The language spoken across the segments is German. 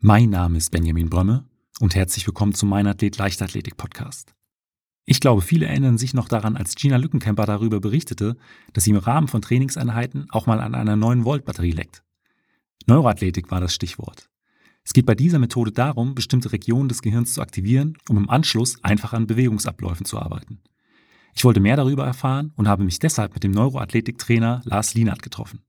Mein Name ist Benjamin Brömme und herzlich willkommen zum Mein Athlet Leichtathletik Podcast. Ich glaube, viele erinnern sich noch daran, als Gina Lückenkämper darüber berichtete, dass sie im Rahmen von Trainingseinheiten auch mal an einer 9-Volt-Batterie leckt. Neuroathletik war das Stichwort. Es geht bei dieser Methode darum, bestimmte Regionen des Gehirns zu aktivieren, um im Anschluss einfach an Bewegungsabläufen zu arbeiten. Ich wollte mehr darüber erfahren und habe mich deshalb mit dem Neuroathletiktrainer Lars Lienert getroffen.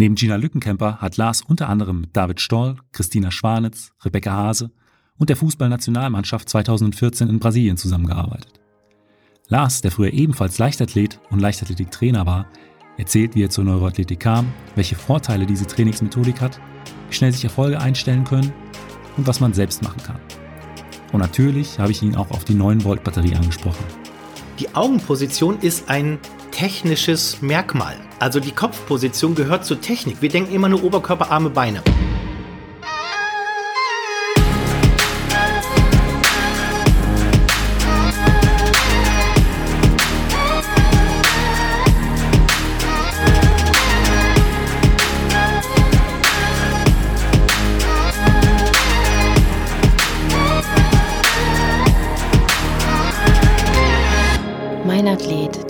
Neben Gina Lückenkämper hat Lars unter anderem mit David Stoll, Christina Schwanitz, Rebecca Hase und der Fußballnationalmannschaft 2014 in Brasilien zusammengearbeitet. Lars, der früher ebenfalls Leichtathlet und Leichtathletiktrainer war, erzählt, wie er zur Neuroathletik kam, welche Vorteile diese Trainingsmethodik hat, wie schnell sich Erfolge einstellen können und was man selbst machen kann. Und natürlich habe ich ihn auch auf die 9-Volt-Batterie angesprochen. Die Augenposition ist ein technisches Merkmal. Also die Kopfposition gehört zur Technik. Wir denken immer nur Oberkörper, Arme, Beine.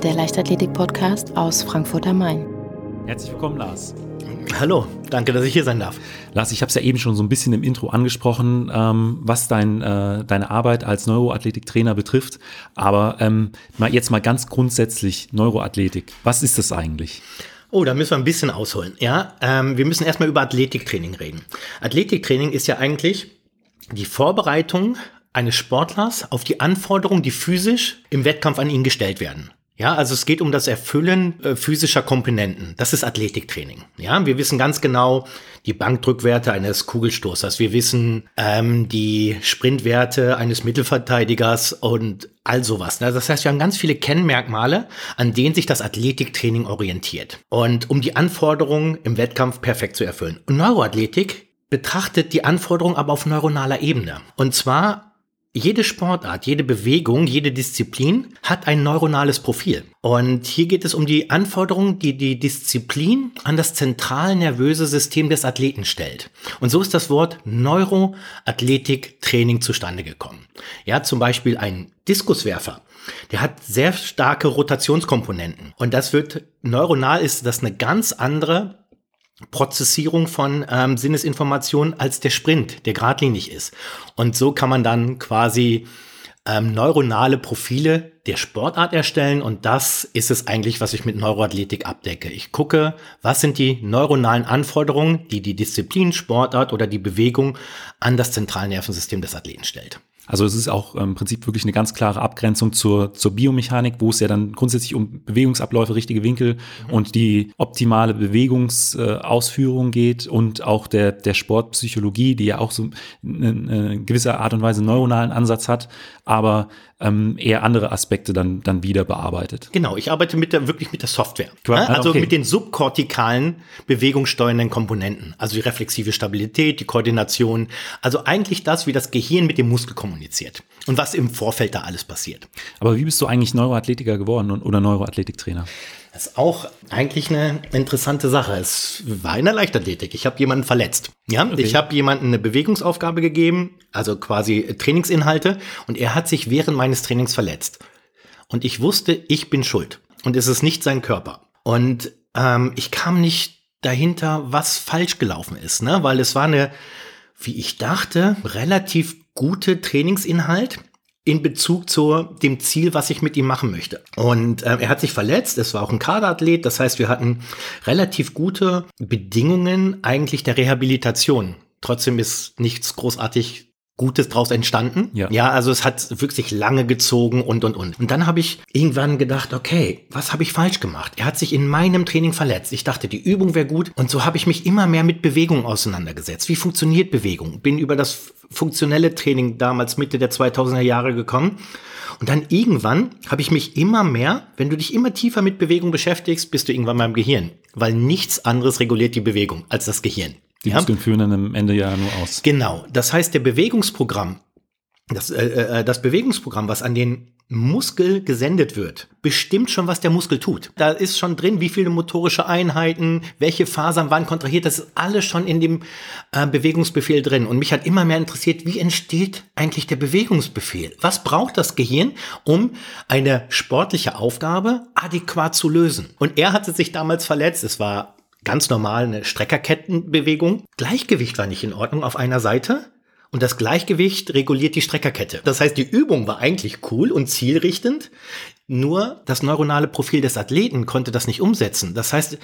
Der Leichtathletik-Podcast aus Frankfurt am Main. Herzlich willkommen, Lars. Hallo, danke, dass ich hier sein darf. Lars, ich habe es ja eben schon so ein bisschen im Intro angesprochen, ähm, was dein, äh, deine Arbeit als Neuroathletiktrainer betrifft. Aber ähm, mal jetzt mal ganz grundsätzlich Neuroathletik. Was ist das eigentlich? Oh, da müssen wir ein bisschen ausholen. Ja, ähm, wir müssen erstmal über Athletiktraining reden. Athletiktraining ist ja eigentlich die Vorbereitung eines Sportlers auf die Anforderungen, die physisch im Wettkampf an ihn gestellt werden. Ja, also es geht um das Erfüllen äh, physischer Komponenten. Das ist Athletiktraining. Ja, wir wissen ganz genau die Bankdrückwerte eines Kugelstoßers. Wir wissen ähm, die Sprintwerte eines Mittelverteidigers und all sowas. Das heißt, wir haben ganz viele Kennmerkmale, an denen sich das Athletiktraining orientiert. Und um die Anforderungen im Wettkampf perfekt zu erfüllen. Und Neuroathletik betrachtet die Anforderungen aber auf neuronaler Ebene. Und zwar jede Sportart, jede Bewegung, jede Disziplin hat ein neuronales Profil. Und hier geht es um die Anforderungen, die die Disziplin an das zentral nervöse System des Athleten stellt. Und so ist das Wort Neuroathletik-Training zustande gekommen. Ja, zum Beispiel ein Diskuswerfer. Der hat sehr starke Rotationskomponenten. Und das wird neuronal ist das eine ganz andere Prozessierung von ähm, Sinnesinformationen als der Sprint, der geradlinig ist. Und so kann man dann quasi ähm, neuronale Profile der Sportart erstellen und das ist es eigentlich, was ich mit Neuroathletik abdecke. Ich gucke, was sind die neuronalen Anforderungen, die die Disziplin, Sportart oder die Bewegung an das Zentralnervensystem des Athleten stellt. Also es ist auch im Prinzip wirklich eine ganz klare Abgrenzung zur, zur Biomechanik, wo es ja dann grundsätzlich um Bewegungsabläufe, richtige Winkel mhm. und die optimale Bewegungsausführung geht und auch der, der Sportpsychologie, die ja auch so eine, eine gewisse Art und Weise neuronalen Ansatz hat, aber ähm, eher andere Aspekte dann, dann wieder bearbeitet. Genau, ich arbeite mit der, wirklich mit der Software. Qua also okay. mit den subkortikalen bewegungssteuernden Komponenten. Also die reflexive Stabilität, die Koordination. Also eigentlich das, wie das Gehirn mit dem Muskel kommuniziert. Und was im Vorfeld da alles passiert. Aber wie bist du eigentlich Neuroathletiker geworden oder Neuroathletiktrainer? Das ist auch eigentlich eine interessante Sache. Es war in der Leichtathletik. Ich habe jemanden verletzt. Ja, okay. ich habe jemanden eine Bewegungsaufgabe gegeben, also quasi Trainingsinhalte, und er hat sich während meines Trainings verletzt. Und ich wusste, ich bin schuld. Und es ist nicht sein Körper. Und ähm, ich kam nicht dahinter, was falsch gelaufen ist, ne? Weil es war eine, wie ich dachte, relativ gute Trainingsinhalt in Bezug zu dem Ziel, was ich mit ihm machen möchte. Und äh, er hat sich verletzt, es war auch ein Kaderathlet, das heißt, wir hatten relativ gute Bedingungen eigentlich der Rehabilitation. Trotzdem ist nichts großartig Gutes draus entstanden. Ja. ja, also es hat wirklich lange gezogen und und und. Und dann habe ich irgendwann gedacht, okay, was habe ich falsch gemacht? Er hat sich in meinem Training verletzt. Ich dachte, die Übung wäre gut und so habe ich mich immer mehr mit Bewegung auseinandergesetzt. Wie funktioniert Bewegung? Bin über das funktionelle Training damals Mitte der 2000er Jahre gekommen. Und dann irgendwann habe ich mich immer mehr, wenn du dich immer tiefer mit Bewegung beschäftigst, bist du irgendwann mal im Gehirn, weil nichts anderes reguliert die Bewegung als das Gehirn. Die ja? Muskeln führen dann am Ende ja nur aus. Genau. Das heißt, der Bewegungsprogramm, das, äh, äh, das Bewegungsprogramm, was an den Muskel gesendet wird, bestimmt schon, was der Muskel tut. Da ist schon drin, wie viele motorische Einheiten, welche Fasern wann kontrahiert. Das ist alles schon in dem äh, Bewegungsbefehl drin. Und mich hat immer mehr interessiert, wie entsteht eigentlich der Bewegungsbefehl? Was braucht das Gehirn, um eine sportliche Aufgabe adäquat zu lösen? Und er hatte sich damals verletzt. Es war ganz normal eine Streckerkettenbewegung. Gleichgewicht war nicht in Ordnung auf einer Seite. Und das Gleichgewicht reguliert die Streckerkette. Das heißt, die Übung war eigentlich cool und zielrichtend, nur das neuronale Profil des Athleten konnte das nicht umsetzen. Das heißt,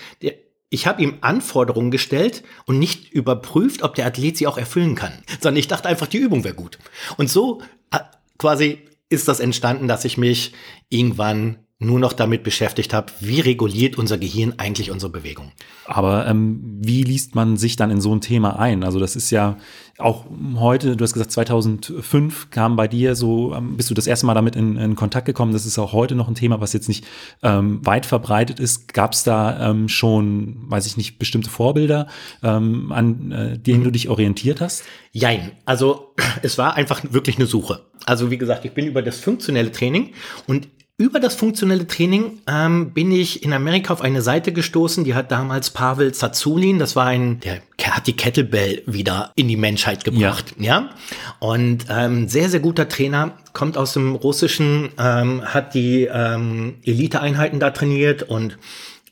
ich habe ihm Anforderungen gestellt und nicht überprüft, ob der Athlet sie auch erfüllen kann, sondern ich dachte einfach, die Übung wäre gut. Und so äh, quasi ist das entstanden, dass ich mich irgendwann nur noch damit beschäftigt habe, wie reguliert unser Gehirn eigentlich unsere Bewegung. Aber ähm, wie liest man sich dann in so ein Thema ein? Also das ist ja auch heute, du hast gesagt, 2005 kam bei dir so, ähm, bist du das erste Mal damit in, in, Kontakt gekommen. Das ist auch heute noch ein Thema, was jetzt nicht ähm, weit verbreitet ist. Gab es da ähm, schon, weiß ich nicht, bestimmte Vorbilder, ähm, an äh, denen du dich orientiert hast? Jein. Also es war einfach wirklich eine Suche. Also wie gesagt, ich bin über das funktionelle Training und über das funktionelle Training ähm, bin ich in Amerika auf eine Seite gestoßen, die hat damals Pavel Zazulin, das war ein, der hat die Kettlebell wieder in die Menschheit gebracht, ja. ja? Und ähm, sehr, sehr guter Trainer, kommt aus dem Russischen, ähm, hat die ähm, Elite-Einheiten da trainiert und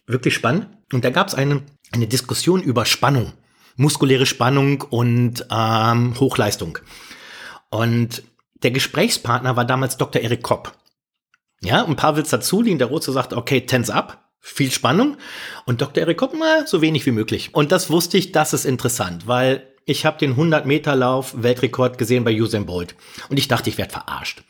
wirklich spannend. Und da gab es eine, eine Diskussion über Spannung, muskuläre Spannung und ähm, Hochleistung. Und der Gesprächspartner war damals Dr. Erik Kopp. Ja, und Pavel Zazulin, der Russe, sagt, okay, tense up. Viel Spannung. Und Dr. Erik Kopp, na, so wenig wie möglich. Und das wusste ich, das ist interessant, weil ich habe den 100-Meter-Lauf Weltrekord gesehen bei Usain Bolt. Und ich dachte, ich werde verarscht.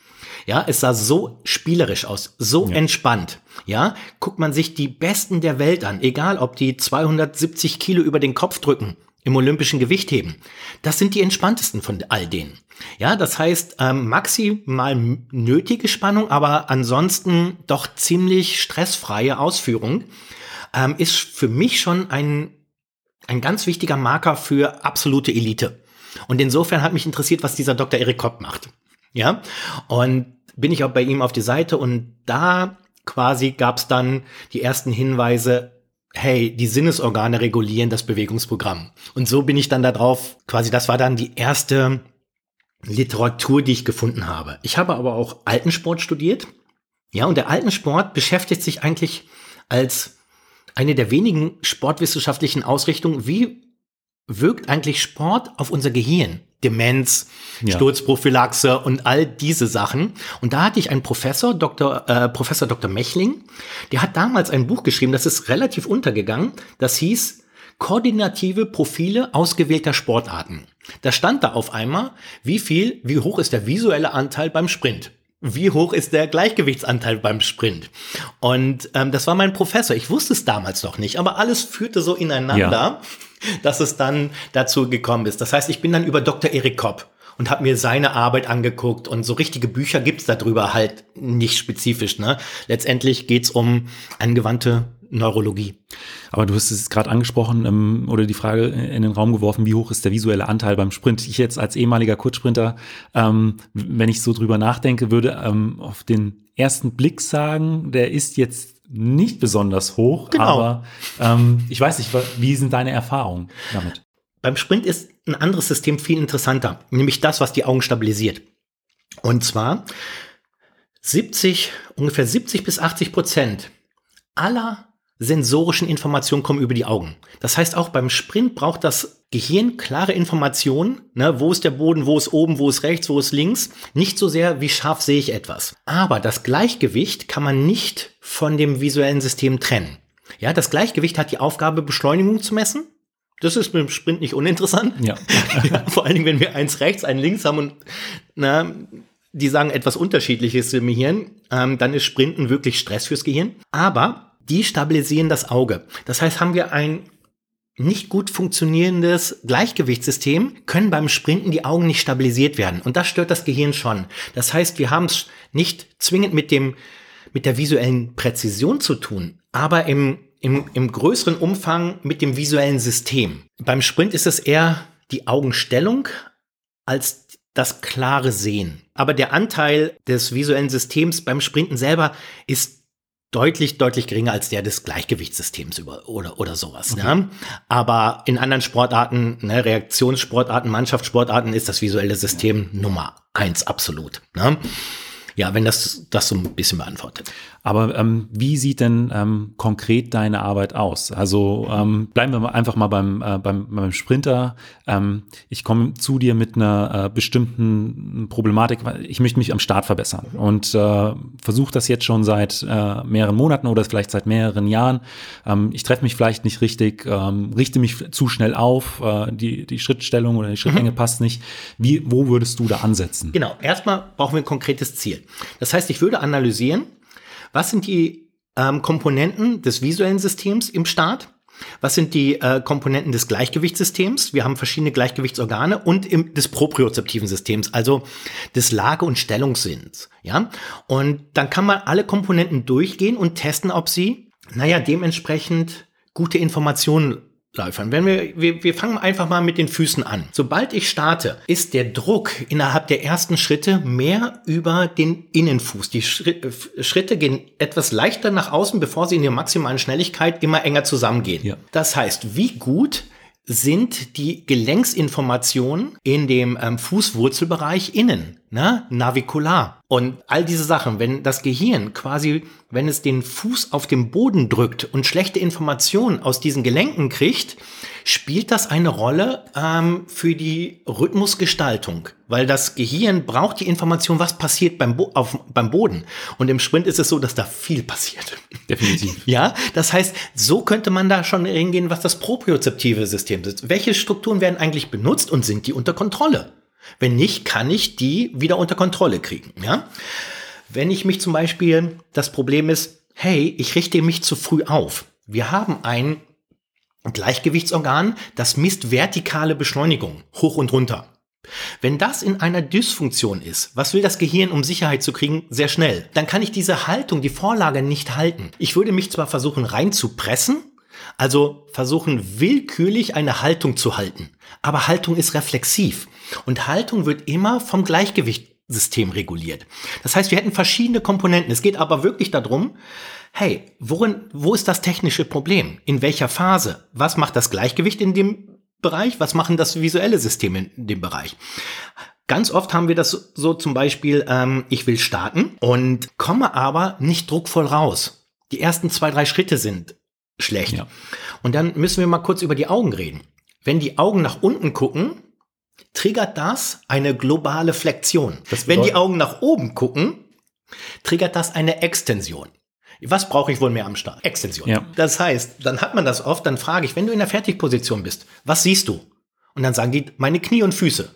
Ja, es sah so spielerisch aus, so ja. entspannt. Ja, guckt man sich die Besten der Welt an, egal ob die 270 Kilo über den Kopf drücken im olympischen Gewichtheben. Das sind die entspanntesten von all denen. Ja, das heißt ähm, maximal nötige Spannung, aber ansonsten doch ziemlich stressfreie Ausführung ähm, ist für mich schon ein ein ganz wichtiger Marker für absolute Elite. Und insofern hat mich interessiert, was dieser Dr. Erik Kopp macht. Ja, und bin ich auch bei ihm auf die Seite und da quasi gab es dann die ersten Hinweise, hey, die Sinnesorgane regulieren das Bewegungsprogramm. Und so bin ich dann da drauf, quasi das war dann die erste Literatur, die ich gefunden habe. Ich habe aber auch Altensport studiert. Ja, und der Altensport beschäftigt sich eigentlich als eine der wenigen sportwissenschaftlichen Ausrichtungen, wie wirkt eigentlich Sport auf unser Gehirn? Demenz, ja. Sturzprophylaxe und all diese Sachen. Und da hatte ich einen Professor, Dr., äh, Professor Dr. Mechling, der hat damals ein Buch geschrieben, das ist relativ untergegangen. Das hieß Koordinative Profile ausgewählter Sportarten. Da stand da auf einmal, wie viel, wie hoch ist der visuelle Anteil beim Sprint? Wie hoch ist der Gleichgewichtsanteil beim Sprint? Und ähm, das war mein Professor. Ich wusste es damals noch nicht, aber alles führte so ineinander. Ja dass es dann dazu gekommen ist. Das heißt, ich bin dann über Dr. Erik Kopp und habe mir seine Arbeit angeguckt und so richtige Bücher gibt's darüber halt nicht spezifisch. Ne? Letztendlich geht's um angewandte Neurologie. Aber du hast es gerade angesprochen ähm, oder die Frage in den Raum geworfen, wie hoch ist der visuelle Anteil beim Sprint? Ich jetzt als ehemaliger Kurzsprinter, ähm, wenn ich so drüber nachdenke, würde ähm, auf den ersten Blick sagen, der ist jetzt nicht besonders hoch, genau. aber ähm, ich weiß nicht, wie sind deine Erfahrungen damit? Beim Sprint ist ein anderes System viel interessanter, nämlich das, was die Augen stabilisiert. Und zwar 70, ungefähr 70 bis 80 Prozent aller sensorischen Informationen kommen über die Augen. Das heißt, auch beim Sprint braucht das Gehirn klare Informationen, ne, wo ist der Boden, wo ist oben, wo ist rechts, wo ist links. Nicht so sehr, wie scharf sehe ich etwas. Aber das Gleichgewicht kann man nicht von dem visuellen System trennen. Ja, das Gleichgewicht hat die Aufgabe, Beschleunigung zu messen. Das ist mit dem Sprint nicht uninteressant. Ja. ja vor allen Dingen, wenn wir eins rechts, einen links haben und na, die sagen etwas Unterschiedliches im Gehirn, ähm, dann ist Sprinten wirklich Stress fürs Gehirn. Aber die stabilisieren das Auge. Das heißt, haben wir ein nicht gut funktionierendes Gleichgewichtssystem, können beim Sprinten die Augen nicht stabilisiert werden. Und das stört das Gehirn schon. Das heißt, wir haben es nicht zwingend mit dem, mit der visuellen Präzision zu tun, aber im, im, im größeren Umfang mit dem visuellen System. Beim Sprint ist es eher die Augenstellung als das klare Sehen. Aber der Anteil des visuellen Systems beim Sprinten selber ist deutlich, deutlich geringer als der des Gleichgewichtssystems über, oder, oder sowas. Okay. Ne? Aber in anderen Sportarten, ne, Reaktionssportarten, Mannschaftssportarten ist das visuelle System Nummer eins absolut. Ne? Ja, wenn das das so ein bisschen beantwortet. Aber ähm, wie sieht denn ähm, konkret deine Arbeit aus? Also ähm, bleiben wir mal einfach mal beim, äh, beim, beim Sprinter. Ähm, ich komme zu dir mit einer äh, bestimmten Problematik. Ich möchte mich am Start verbessern und äh, versuche das jetzt schon seit äh, mehreren Monaten oder vielleicht seit mehreren Jahren. Ähm, ich treffe mich vielleicht nicht richtig, ähm, richte mich zu schnell auf, äh, die, die Schrittstellung oder die Schrittlänge mhm. passt nicht. Wie, wo würdest du da ansetzen? Genau, erstmal brauchen wir ein konkretes Ziel. Das heißt, ich würde analysieren, was sind die ähm, Komponenten des visuellen Systems im Start? Was sind die äh, Komponenten des Gleichgewichtssystems? Wir haben verschiedene Gleichgewichtsorgane und im, des propriozeptiven Systems, also des Lage- und Stellungssinns. Ja, und dann kann man alle Komponenten durchgehen und testen, ob sie, naja, dementsprechend gute Informationen Läufern. Wenn wir, wir, wir fangen einfach mal mit den Füßen an. Sobald ich starte, ist der Druck innerhalb der ersten Schritte mehr über den Innenfuß. Die Schritte gehen etwas leichter nach außen, bevor sie in der maximalen Schnelligkeit immer enger zusammengehen. Ja. Das heißt, wie gut sind die Gelenksinformationen in dem ähm, Fußwurzelbereich innen, ne? navikular. Und all diese Sachen, wenn das Gehirn quasi, wenn es den Fuß auf dem Boden drückt und schlechte Informationen aus diesen Gelenken kriegt, spielt das eine Rolle ähm, für die Rhythmusgestaltung, weil das Gehirn braucht die Information, was passiert beim, Bo auf, beim Boden. Und im Sprint ist es so, dass da viel passiert. Definitiv. Ja, das heißt, so könnte man da schon hingehen, was das propriozeptive System ist. Welche Strukturen werden eigentlich benutzt und sind die unter Kontrolle? Wenn nicht, kann ich die wieder unter Kontrolle kriegen. Ja? Wenn ich mich zum Beispiel, das Problem ist, hey, ich richte mich zu früh auf. Wir haben ein Gleichgewichtsorgan, das misst vertikale Beschleunigung hoch und runter. Wenn das in einer Dysfunktion ist, was will das Gehirn, um Sicherheit zu kriegen? Sehr schnell. Dann kann ich diese Haltung, die Vorlage nicht halten. Ich würde mich zwar versuchen reinzupressen, also versuchen willkürlich eine Haltung zu halten. Aber Haltung ist reflexiv. Und Haltung wird immer vom Gleichgewichtssystem reguliert. Das heißt, wir hätten verschiedene Komponenten. Es geht aber wirklich darum, hey, worin, wo ist das technische Problem? In welcher Phase? Was macht das Gleichgewicht in dem Bereich? Was machen das visuelle System in dem Bereich? Ganz oft haben wir das so zum Beispiel, ähm, ich will starten und komme aber nicht druckvoll raus. Die ersten zwei, drei Schritte sind schlecht. Ja. Und dann müssen wir mal kurz über die Augen reden. Wenn die Augen nach unten gucken, triggert das eine globale Flexion. Wenn die Augen nach oben gucken, triggert das eine Extension. Was brauche ich wohl mehr am Start? Extension. Ja. Das heißt, dann hat man das oft, dann frage ich, wenn du in der Fertigposition bist, was siehst du? Und dann sagen die, meine Knie und Füße.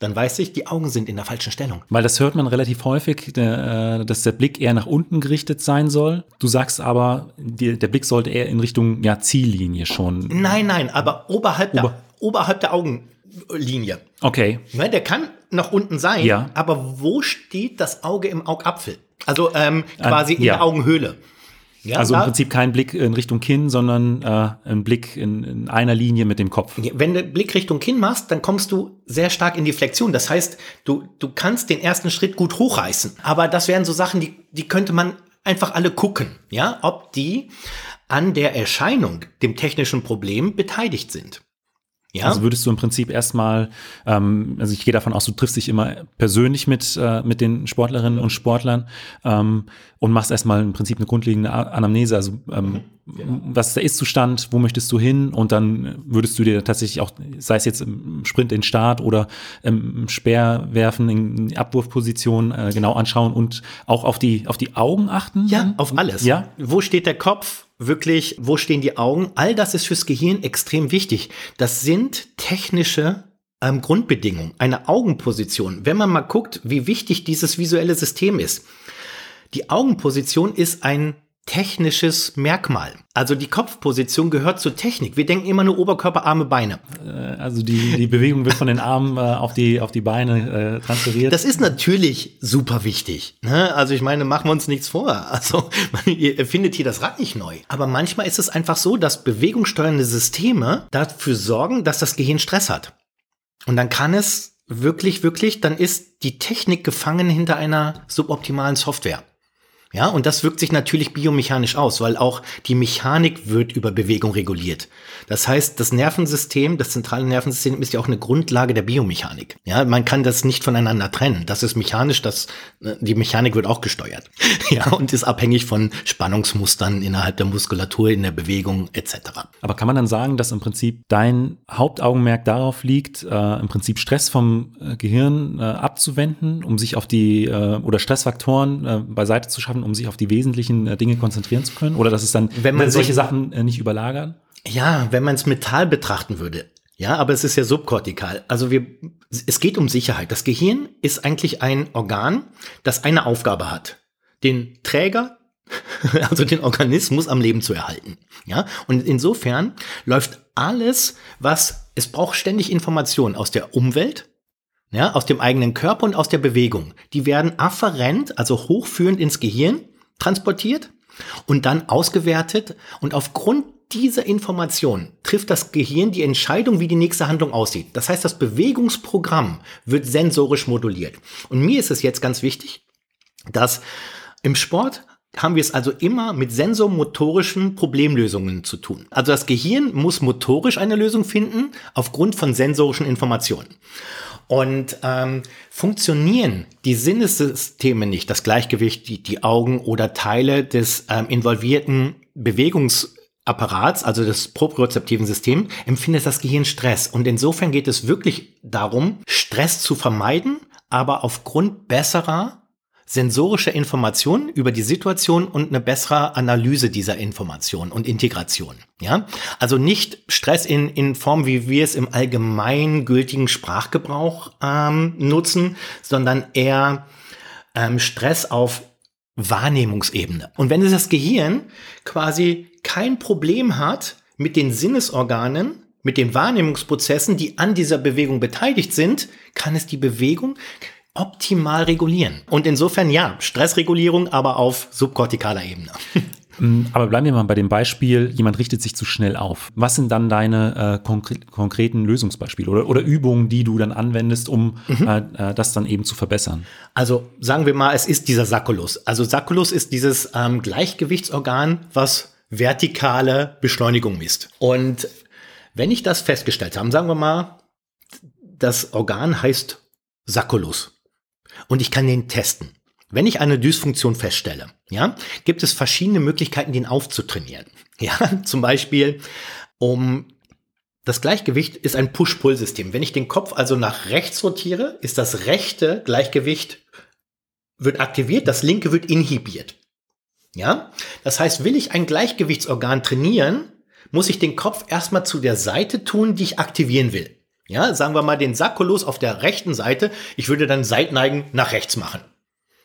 Dann weiß ich, die Augen sind in der falschen Stellung. Weil das hört man relativ häufig, äh, dass der Blick eher nach unten gerichtet sein soll. Du sagst aber, der Blick sollte eher in Richtung ja, Ziellinie schon. Nein, nein, aber oberhalb, Ober der, oberhalb der Augenlinie. Okay. Ne, der kann nach unten sein, ja. aber wo steht das Auge im Augapfel? Also ähm, quasi ähm, in der Augenhöhle. Ja, also im Prinzip kein Blick in Richtung Kinn, sondern äh, ein Blick in, in, einer Linie mit dem Kopf. Wenn du Blick Richtung Kinn machst, dann kommst du sehr stark in die Flexion. Das heißt, du, du kannst den ersten Schritt gut hochreißen. Aber das wären so Sachen, die, die könnte man einfach alle gucken, ja, ob die an der Erscheinung, dem technischen Problem beteiligt sind. Ja. Also würdest du im Prinzip erstmal, ähm, also ich gehe davon aus, du triffst dich immer persönlich mit, äh, mit den Sportlerinnen und Sportlern ähm, und machst erstmal im Prinzip eine grundlegende Anamnese, also ähm, genau. was ist der Ist-Zustand, wo möchtest du hin und dann würdest du dir tatsächlich auch, sei es jetzt im Sprint den Start oder im Speerwerfen in Abwurfposition äh, genau anschauen und auch auf die, auf die Augen achten? Ja, auf alles. Ja. Wo steht der Kopf? Wirklich, wo stehen die Augen? All das ist fürs Gehirn extrem wichtig. Das sind technische ähm, Grundbedingungen. Eine Augenposition. Wenn man mal guckt, wie wichtig dieses visuelle System ist. Die Augenposition ist ein technisches Merkmal. Also die Kopfposition gehört zur Technik. Wir denken immer nur Oberkörper, Arme, Beine. Äh, also die, die Bewegung wird von den Armen äh, auf, die, auf die Beine äh, transferiert. Das ist natürlich super wichtig. Ne? Also ich meine, machen wir uns nichts vor. Also ihr findet hier das Rad nicht neu. Aber manchmal ist es einfach so, dass bewegungssteuernde Systeme dafür sorgen, dass das Gehirn Stress hat. Und dann kann es wirklich, wirklich, dann ist die Technik gefangen hinter einer suboptimalen Software. Ja, und das wirkt sich natürlich biomechanisch aus, weil auch die Mechanik wird über Bewegung reguliert. Das heißt, das Nervensystem, das zentrale Nervensystem ist ja auch eine Grundlage der Biomechanik. Ja, man kann das nicht voneinander trennen. Das ist mechanisch, das, äh, die Mechanik wird auch gesteuert. Ja, und ist abhängig von Spannungsmustern innerhalb der Muskulatur, in der Bewegung etc. Aber kann man dann sagen, dass im Prinzip dein Hauptaugenmerk darauf liegt, äh, im Prinzip Stress vom äh, Gehirn äh, abzuwenden, um sich auf die äh, oder Stressfaktoren äh, beiseite zu schaffen? Machen, um sich auf die wesentlichen äh, Dinge konzentrieren zu können? Oder dass es dann wenn man solche Sachen äh, nicht überlagern? Ja, wenn man es Metall betrachten würde. Ja, aber es ist ja subkortikal. Also wir, es geht um Sicherheit. Das Gehirn ist eigentlich ein Organ, das eine Aufgabe hat. Den Träger, also den Organismus am Leben zu erhalten. Ja, und insofern läuft alles, was, es braucht ständig Informationen aus der Umwelt, ja, aus dem eigenen Körper und aus der Bewegung. Die werden afferent, also hochführend ins Gehirn transportiert und dann ausgewertet und aufgrund dieser Information trifft das Gehirn die Entscheidung, wie die nächste Handlung aussieht. Das heißt, das Bewegungsprogramm wird sensorisch moduliert. Und mir ist es jetzt ganz wichtig, dass im Sport haben wir es also immer mit sensormotorischen Problemlösungen zu tun. Also das Gehirn muss motorisch eine Lösung finden aufgrund von sensorischen Informationen. Und ähm, funktionieren die Sinnessysteme nicht, das Gleichgewicht, die, die Augen oder Teile des ähm, involvierten Bewegungsapparats, also des propriozeptiven Systems, empfindet das Gehirn Stress. Und insofern geht es wirklich darum, Stress zu vermeiden, aber aufgrund besserer sensorische Informationen über die Situation und eine bessere Analyse dieser Information und Integration. Ja, also nicht Stress in, in Form, wie wir es im allgemeingültigen Sprachgebrauch ähm, nutzen, sondern eher ähm, Stress auf Wahrnehmungsebene. Und wenn es das Gehirn quasi kein Problem hat mit den Sinnesorganen, mit den Wahrnehmungsprozessen, die an dieser Bewegung beteiligt sind, kann es die Bewegung optimal regulieren. Und insofern ja, Stressregulierung, aber auf subkortikaler Ebene. Mm, aber bleiben wir mal bei dem Beispiel, jemand richtet sich zu schnell auf. Was sind dann deine äh, konkre konkreten Lösungsbeispiele oder, oder Übungen, die du dann anwendest, um mhm. äh, äh, das dann eben zu verbessern? Also sagen wir mal, es ist dieser Sacculus. Also Sacculus ist dieses ähm, Gleichgewichtsorgan, was vertikale Beschleunigung misst. Und wenn ich das festgestellt habe, sagen wir mal, das Organ heißt Sacculus und ich kann den testen. Wenn ich eine Dysfunktion feststelle, ja, gibt es verschiedene Möglichkeiten, den aufzutrainieren. Ja, zum Beispiel, um das Gleichgewicht ist ein Push-Pull-System. Wenn ich den Kopf also nach rechts rotiere, ist das rechte Gleichgewicht wird aktiviert, das linke wird inhibiert. Ja, das heißt, will ich ein Gleichgewichtsorgan trainieren, muss ich den Kopf erstmal zu der Seite tun, die ich aktivieren will. Ja, sagen wir mal den Sacculus auf der rechten Seite. Ich würde dann Seitneigen nach rechts machen.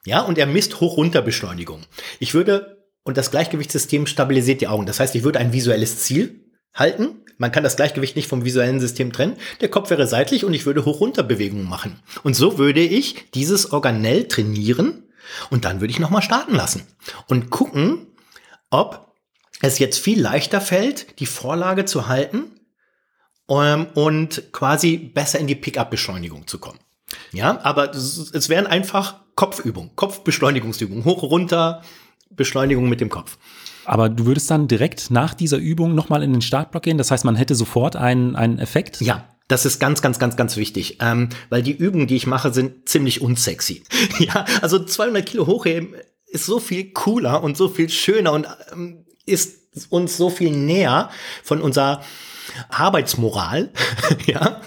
Ja, und er misst Hoch-Runter-Beschleunigung. Ich würde, und das Gleichgewichtssystem stabilisiert die Augen. Das heißt, ich würde ein visuelles Ziel halten. Man kann das Gleichgewicht nicht vom visuellen System trennen. Der Kopf wäre seitlich und ich würde Hoch-Runter-Bewegungen machen. Und so würde ich dieses Organell trainieren und dann würde ich nochmal starten lassen und gucken, ob es jetzt viel leichter fällt, die Vorlage zu halten ähm, und quasi besser in die Pickup-Beschleunigung zu kommen. Ja, aber es wären einfach Kopfübungen, Kopfbeschleunigungsübungen, hoch, runter, Beschleunigung mit dem Kopf. Aber du würdest dann direkt nach dieser Übung nochmal in den Startblock gehen? Das heißt, man hätte sofort einen, einen Effekt? Ja, das ist ganz, ganz, ganz, ganz wichtig, ähm, weil die Übungen, die ich mache, sind ziemlich unsexy. ja, also 200 Kilo hochheben ist so viel cooler und so viel schöner und ähm, ist uns so viel näher von unserer Arbeitsmoral. ja,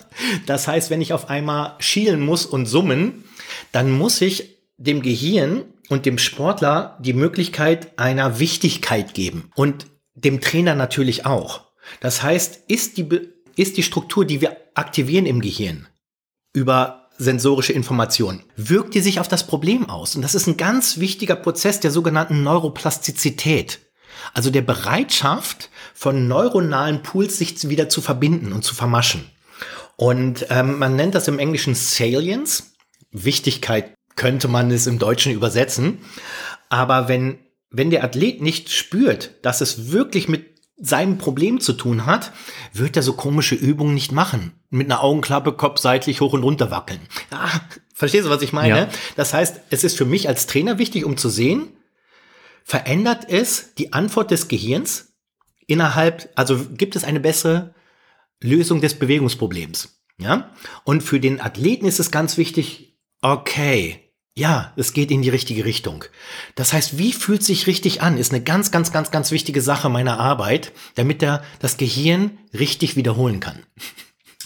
das heißt, wenn ich auf einmal schielen muss und summen, dann muss ich dem Gehirn und dem Sportler die Möglichkeit einer Wichtigkeit geben und dem Trainer natürlich auch. Das heißt, ist die, ist die Struktur, die wir aktivieren im Gehirn über sensorische Informationen, wirkt die sich auf das Problem aus. Und das ist ein ganz wichtiger Prozess der sogenannten Neuroplastizität. Also der Bereitschaft von neuronalen Pools sich wieder zu verbinden und zu vermaschen. Und ähm, man nennt das im Englischen Salience. Wichtigkeit könnte man es im Deutschen übersetzen. Aber wenn, wenn der Athlet nicht spürt, dass es wirklich mit seinem Problem zu tun hat, wird er so komische Übungen nicht machen. Mit einer Augenklappe, Kopf seitlich hoch und runter wackeln. Ah, verstehst du, was ich meine? Ja. Das heißt, es ist für mich als Trainer wichtig, um zu sehen, verändert es die Antwort des Gehirns innerhalb, also gibt es eine bessere Lösung des Bewegungsproblems. Ja? Und für den Athleten ist es ganz wichtig, okay, ja, es geht in die richtige Richtung. Das heißt, wie fühlt sich richtig an, ist eine ganz, ganz, ganz, ganz wichtige Sache meiner Arbeit, damit er das Gehirn richtig wiederholen kann.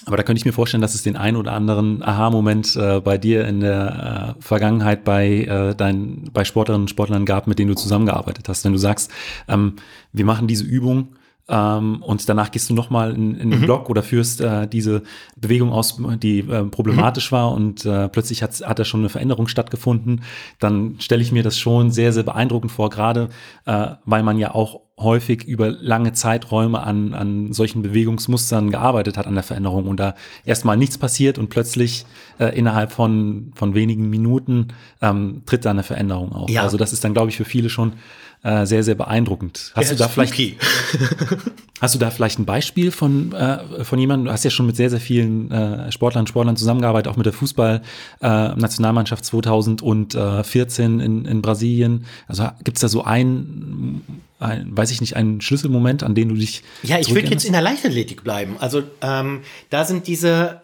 Aber da könnte ich mir vorstellen, dass es den einen oder anderen Aha-Moment äh, bei dir in der äh, Vergangenheit bei äh, deinen bei Sportlerinnen und Sportlern gab, mit denen du zusammengearbeitet hast. Wenn du sagst, ähm, wir machen diese Übung ähm, und danach gehst du nochmal in, in den mhm. Blog oder führst äh, diese Bewegung aus, die äh, problematisch mhm. war und äh, plötzlich hat, hat da schon eine Veränderung stattgefunden, dann stelle ich mir das schon sehr, sehr beeindruckend vor, gerade äh, weil man ja auch häufig über lange Zeiträume an, an solchen Bewegungsmustern gearbeitet hat, an der Veränderung und da erstmal nichts passiert und plötzlich äh, innerhalb von, von wenigen Minuten ähm, tritt da eine Veränderung auf. Ja. Also das ist dann, glaube ich, für viele schon äh, sehr, sehr beeindruckend. Hast ja, du da vielleicht, hast du da vielleicht ein Beispiel von, äh, von jemandem? Du hast ja schon mit sehr, sehr vielen äh, Sportlern und Sportlern zusammengearbeitet, auch mit der Fußball-Nationalmannschaft äh, 2014 in, in Brasilien. Also gibt es da so ein, ein, weiß ich nicht, einen Schlüsselmoment, an den du dich. Ja, ich würde jetzt in der Leichtathletik bleiben. Also ähm, da sind diese,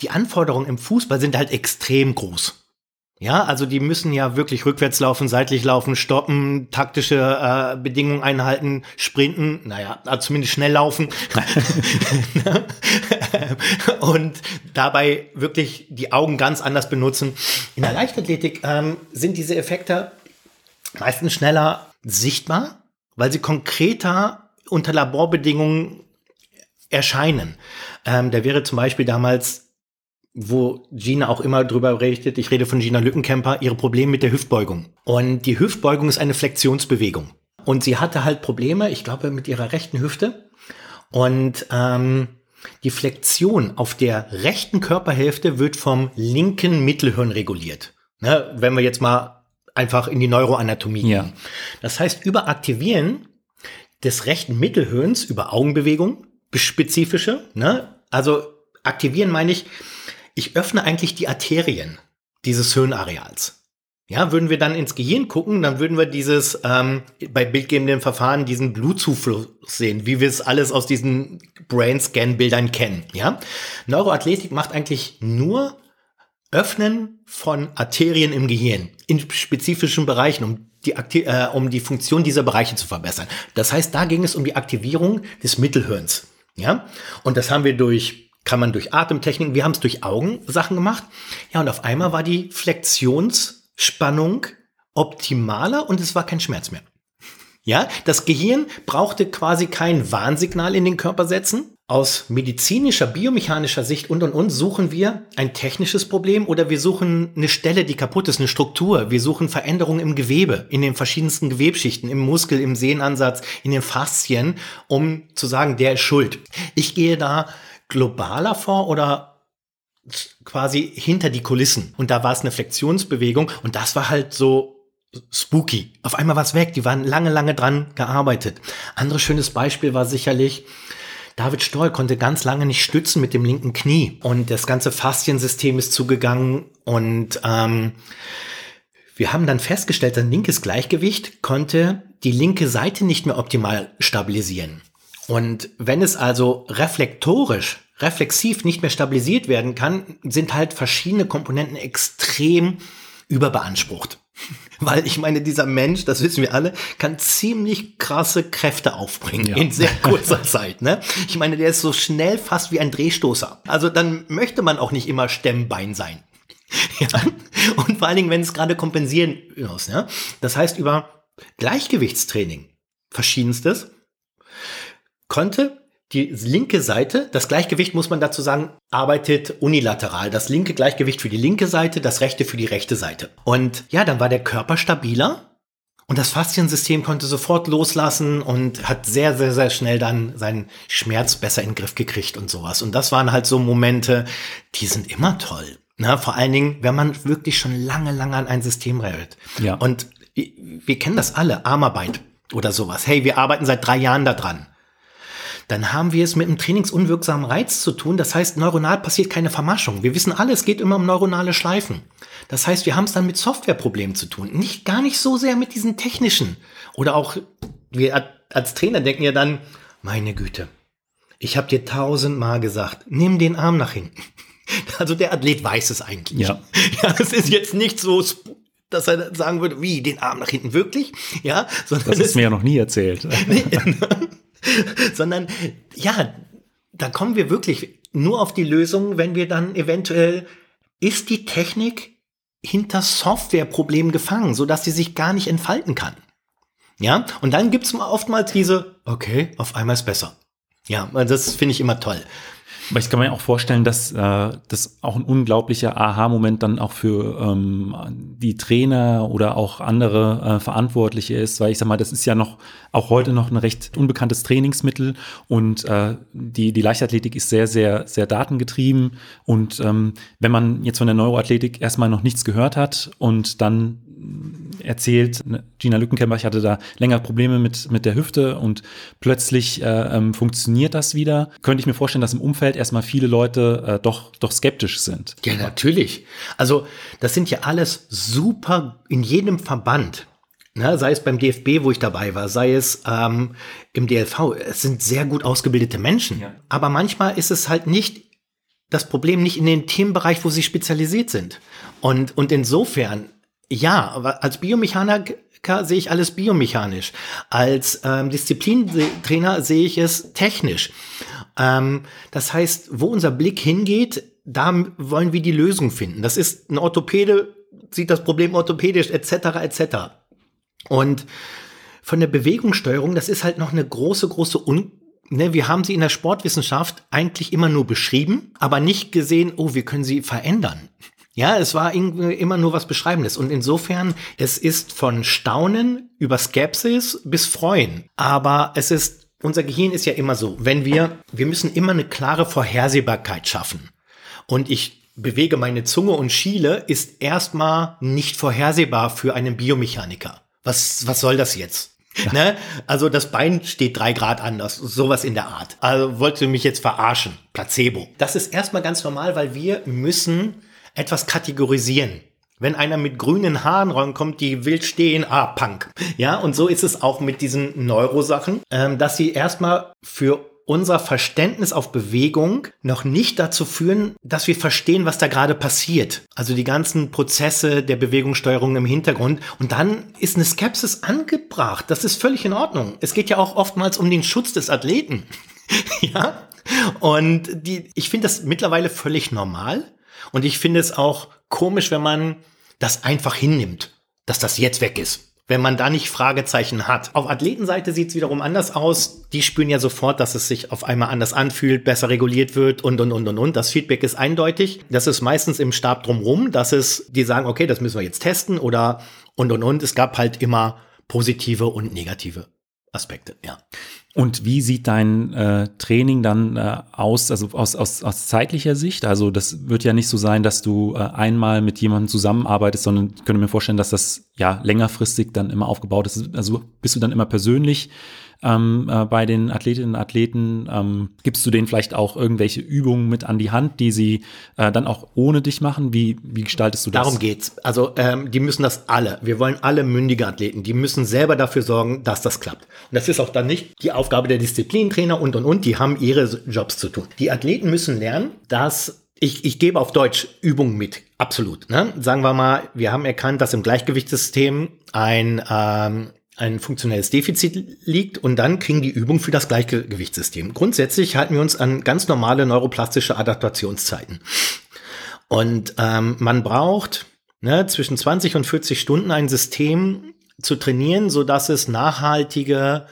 die Anforderungen im Fußball sind halt extrem groß. Ja, also die müssen ja wirklich rückwärts laufen, seitlich laufen, stoppen, taktische äh, Bedingungen einhalten, sprinten, naja, also zumindest schnell laufen. und dabei wirklich die Augen ganz anders benutzen. In der Leichtathletik ähm, sind diese Effekte meistens schneller sichtbar, weil sie konkreter unter Laborbedingungen erscheinen. Ähm, da wäre zum Beispiel damals wo Gina auch immer drüber berichtet, ich rede von Gina Lückenkämper, ihre Probleme mit der Hüftbeugung. Und die Hüftbeugung ist eine Flexionsbewegung. Und sie hatte halt Probleme, ich glaube, mit ihrer rechten Hüfte. Und ähm, die Flexion auf der rechten Körperhälfte wird vom linken Mittelhirn reguliert. Ne, wenn wir jetzt mal einfach in die Neuroanatomie gehen. Ja. Das heißt, über Aktivieren des rechten Mittelhirns über Augenbewegung, spezifische, ne? also aktivieren meine ich, ich öffne eigentlich die Arterien dieses Hirnareals. Ja, würden wir dann ins Gehirn gucken, dann würden wir dieses ähm, bei bildgebenden Verfahren diesen Blutzufluss sehen, wie wir es alles aus diesen Brain-Scan-Bildern kennen. Ja, Neuroathletik macht eigentlich nur Öffnen von Arterien im Gehirn in spezifischen Bereichen, um die, äh, um die Funktion dieser Bereiche zu verbessern. Das heißt, da ging es um die Aktivierung des Mittelhirns. Ja, und das haben wir durch kann man durch Atemtechniken, wir haben es durch Augensachen gemacht. Ja, und auf einmal war die Flexionsspannung optimaler und es war kein Schmerz mehr. Ja, das Gehirn brauchte quasi kein Warnsignal in den Körper setzen. Aus medizinischer, biomechanischer Sicht und und und suchen wir ein technisches Problem oder wir suchen eine Stelle, die kaputt ist, eine Struktur. Wir suchen Veränderungen im Gewebe, in den verschiedensten Gewebschichten, im Muskel, im Sehnenansatz, in den Faszien, um zu sagen, der ist schuld. Ich gehe da globaler vor oder quasi hinter die Kulissen. Und da war es eine Flexionsbewegung und das war halt so spooky. Auf einmal war es weg. Die waren lange, lange dran gearbeitet. Anderes schönes Beispiel war sicherlich, David Stoll konnte ganz lange nicht stützen mit dem linken Knie und das ganze Fasziensystem ist zugegangen und ähm, wir haben dann festgestellt, sein linkes Gleichgewicht konnte die linke Seite nicht mehr optimal stabilisieren. Und wenn es also reflektorisch, reflexiv nicht mehr stabilisiert werden kann, sind halt verschiedene Komponenten extrem überbeansprucht. Weil ich meine, dieser Mensch, das wissen wir alle, kann ziemlich krasse Kräfte aufbringen ja. in sehr kurzer Zeit. Ne? Ich meine, der ist so schnell fast wie ein Drehstoßer. Also dann möchte man auch nicht immer Stemmbein sein. ja? Und vor allen Dingen, wenn es gerade kompensieren muss. Ja? Das heißt, über Gleichgewichtstraining, verschiedenstes, konnte die linke Seite, das Gleichgewicht muss man dazu sagen, arbeitet unilateral. Das linke Gleichgewicht für die linke Seite, das rechte für die rechte Seite. Und ja, dann war der Körper stabiler und das Fasziensystem konnte sofort loslassen und hat sehr, sehr, sehr schnell dann seinen Schmerz besser in den Griff gekriegt und sowas. Und das waren halt so Momente, die sind immer toll. Na, vor allen Dingen, wenn man wirklich schon lange, lange an ein System rettet. Ja. Und wir, wir kennen das alle, Armarbeit oder sowas. Hey, wir arbeiten seit drei Jahren daran. Dann haben wir es mit einem trainingsunwirksamen Reiz zu tun. Das heißt, neuronal passiert keine Vermaschung. Wir wissen alle, es geht immer um neuronale Schleifen. Das heißt, wir haben es dann mit Softwareproblemen zu tun. Nicht gar nicht so sehr mit diesen technischen. Oder auch, wir als Trainer denken ja dann, meine Güte, ich habe dir tausendmal gesagt, nimm den Arm nach hinten. Also der Athlet weiß es eigentlich. Ja. Ja, es ist jetzt nicht so, dass er sagen würde, wie, den Arm nach hinten wirklich? Ja, sondern. Das ist mir ja noch nie erzählt. sondern, ja, da kommen wir wirklich nur auf die Lösung, wenn wir dann eventuell, ist die Technik hinter Softwareproblemen gefangen, sodass sie sich gar nicht entfalten kann. Ja, und dann gibt's oftmals diese, okay, auf einmal ist besser. Ja, das finde ich immer toll. Aber ich kann mir auch vorstellen, dass äh, das auch ein unglaublicher Aha-Moment dann auch für ähm, die Trainer oder auch andere äh, Verantwortliche ist, weil ich sag mal, das ist ja noch auch heute noch ein recht unbekanntes Trainingsmittel und äh, die, die Leichtathletik ist sehr, sehr, sehr datengetrieben. Und ähm, wenn man jetzt von der Neuroathletik erstmal noch nichts gehört hat und dann erzählt, Gina Lückenkämper, ich hatte da länger Probleme mit, mit der Hüfte und plötzlich äh, ähm, funktioniert das wieder. Könnte ich mir vorstellen, dass im Umfeld erstmal viele Leute äh, doch, doch skeptisch sind. Ja, natürlich. Also das sind ja alles super in jedem Verband. Ne, sei es beim DFB, wo ich dabei war, sei es ähm, im DLV, es sind sehr gut ausgebildete Menschen. Ja. Aber manchmal ist es halt nicht das Problem nicht in den Themenbereich, wo sie spezialisiert sind. Und, und insofern ja, als Biomechaniker sehe ich alles biomechanisch. Als ähm, Disziplintrainer sehe ich es technisch. Ähm, das heißt, wo unser Blick hingeht, da wollen wir die Lösung finden. Das ist ein Orthopäde, sieht das Problem orthopädisch, etc., etc. Und von der Bewegungssteuerung, das ist halt noch eine große, große Un Ne, wir haben sie in der Sportwissenschaft eigentlich immer nur beschrieben, aber nicht gesehen, oh, wir können sie verändern. Ja, es war immer nur was Beschreibendes. Und insofern, es ist von Staunen über Skepsis bis Freuen. Aber es ist, unser Gehirn ist ja immer so, wenn wir, wir müssen immer eine klare Vorhersehbarkeit schaffen. Und ich bewege meine Zunge und schiele, ist erstmal nicht vorhersehbar für einen Biomechaniker. Was, was soll das jetzt? Ja. Ne? Also das Bein steht drei Grad anders, sowas in der Art. Also wollte mich jetzt verarschen, Placebo. Das ist erstmal ganz normal, weil wir müssen etwas kategorisieren. Wenn einer mit grünen Haaren rankommt, die wild stehen, ah, Punk. Ja, und so ist es auch mit diesen Neurosachen, ähm, dass sie erstmal für unser Verständnis auf Bewegung noch nicht dazu führen, dass wir verstehen, was da gerade passiert. Also die ganzen Prozesse der Bewegungssteuerung im Hintergrund. Und dann ist eine Skepsis angebracht. Das ist völlig in Ordnung. Es geht ja auch oftmals um den Schutz des Athleten. ja. Und die, ich finde das mittlerweile völlig normal. Und ich finde es auch komisch, wenn man das einfach hinnimmt, dass das jetzt weg ist. Wenn man da nicht Fragezeichen hat. Auf Athletenseite sieht es wiederum anders aus. Die spüren ja sofort, dass es sich auf einmal anders anfühlt, besser reguliert wird und, und, und, und, und. Das Feedback ist eindeutig. Das ist meistens im Stab drumrum, dass es, die sagen, okay, das müssen wir jetzt testen oder und, und, und. Es gab halt immer positive und negative Aspekte, ja. Und wie sieht dein äh, Training dann äh, aus, also aus, aus, aus zeitlicher Sicht? Also das wird ja nicht so sein, dass du äh, einmal mit jemandem zusammenarbeitest, sondern ich könnte mir vorstellen, dass das ja längerfristig dann immer aufgebaut ist. Also bist du dann immer persönlich ähm, äh, bei den Athletinnen und Athleten? Ähm, gibst du denen vielleicht auch irgendwelche Übungen mit an die Hand, die sie äh, dann auch ohne dich machen? Wie, wie gestaltest du das? Darum geht's. Also ähm, die müssen das alle. Wir wollen alle mündige Athleten. Die müssen selber dafür sorgen, dass das klappt. Und das ist auch dann nicht die Aufgabe der Disziplintrainer und und und. Die haben ihre Jobs zu tun. Die Athleten müssen lernen, dass ich, ich gebe auf Deutsch Übungen mit, absolut. Ne? Sagen wir mal, wir haben erkannt, dass im Gleichgewichtssystem ein ähm, ein funktionelles Defizit liegt und dann kriegen die Übung für das Gleichgewichtssystem. Grundsätzlich halten wir uns an ganz normale neuroplastische Adaptationszeiten. Und ähm, man braucht ne, zwischen 20 und 40 Stunden ein System zu trainieren, so dass es nachhaltige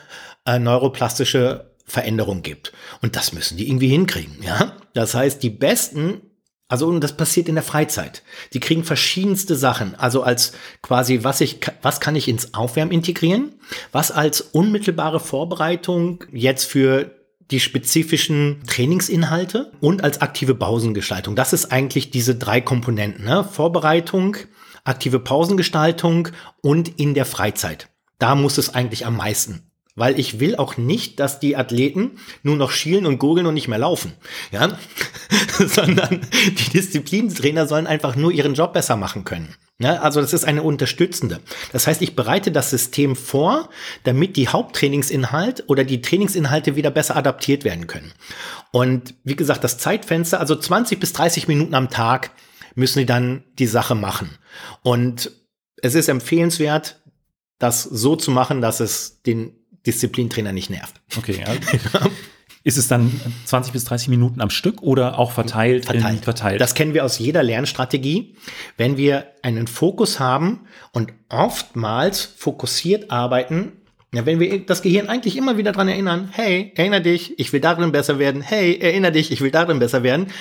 äh, neuroplastische Veränderungen gibt. Und das müssen die irgendwie hinkriegen, ja. Das heißt, die besten also und das passiert in der Freizeit. Die kriegen verschiedenste Sachen. Also als quasi, was ich, was kann ich ins Aufwärmen integrieren? Was als unmittelbare Vorbereitung jetzt für die spezifischen Trainingsinhalte und als aktive Pausengestaltung. Das ist eigentlich diese drei Komponenten. Ne? Vorbereitung, aktive Pausengestaltung und in der Freizeit. Da muss es eigentlich am meisten weil ich will auch nicht, dass die Athleten nur noch schielen und gurgeln und nicht mehr laufen, ja, sondern die Disziplintrainer sollen einfach nur ihren Job besser machen können. Ja, also das ist eine unterstützende. Das heißt, ich bereite das System vor, damit die Haupttrainingsinhalt oder die Trainingsinhalte wieder besser adaptiert werden können. Und wie gesagt, das Zeitfenster, also 20 bis 30 Minuten am Tag müssen die dann die Sache machen. Und es ist empfehlenswert, das so zu machen, dass es den Disziplintrainer nicht nervt. Okay, ja. Ist es dann 20 bis 30 Minuten am Stück oder auch verteilt? Verteilt. verteilt. Das kennen wir aus jeder Lernstrategie. Wenn wir einen Fokus haben und oftmals fokussiert arbeiten, ja, wenn wir das Gehirn eigentlich immer wieder dran erinnern, hey, erinnere dich, ich will darin besser werden, hey, erinnere dich, ich will darin besser werden,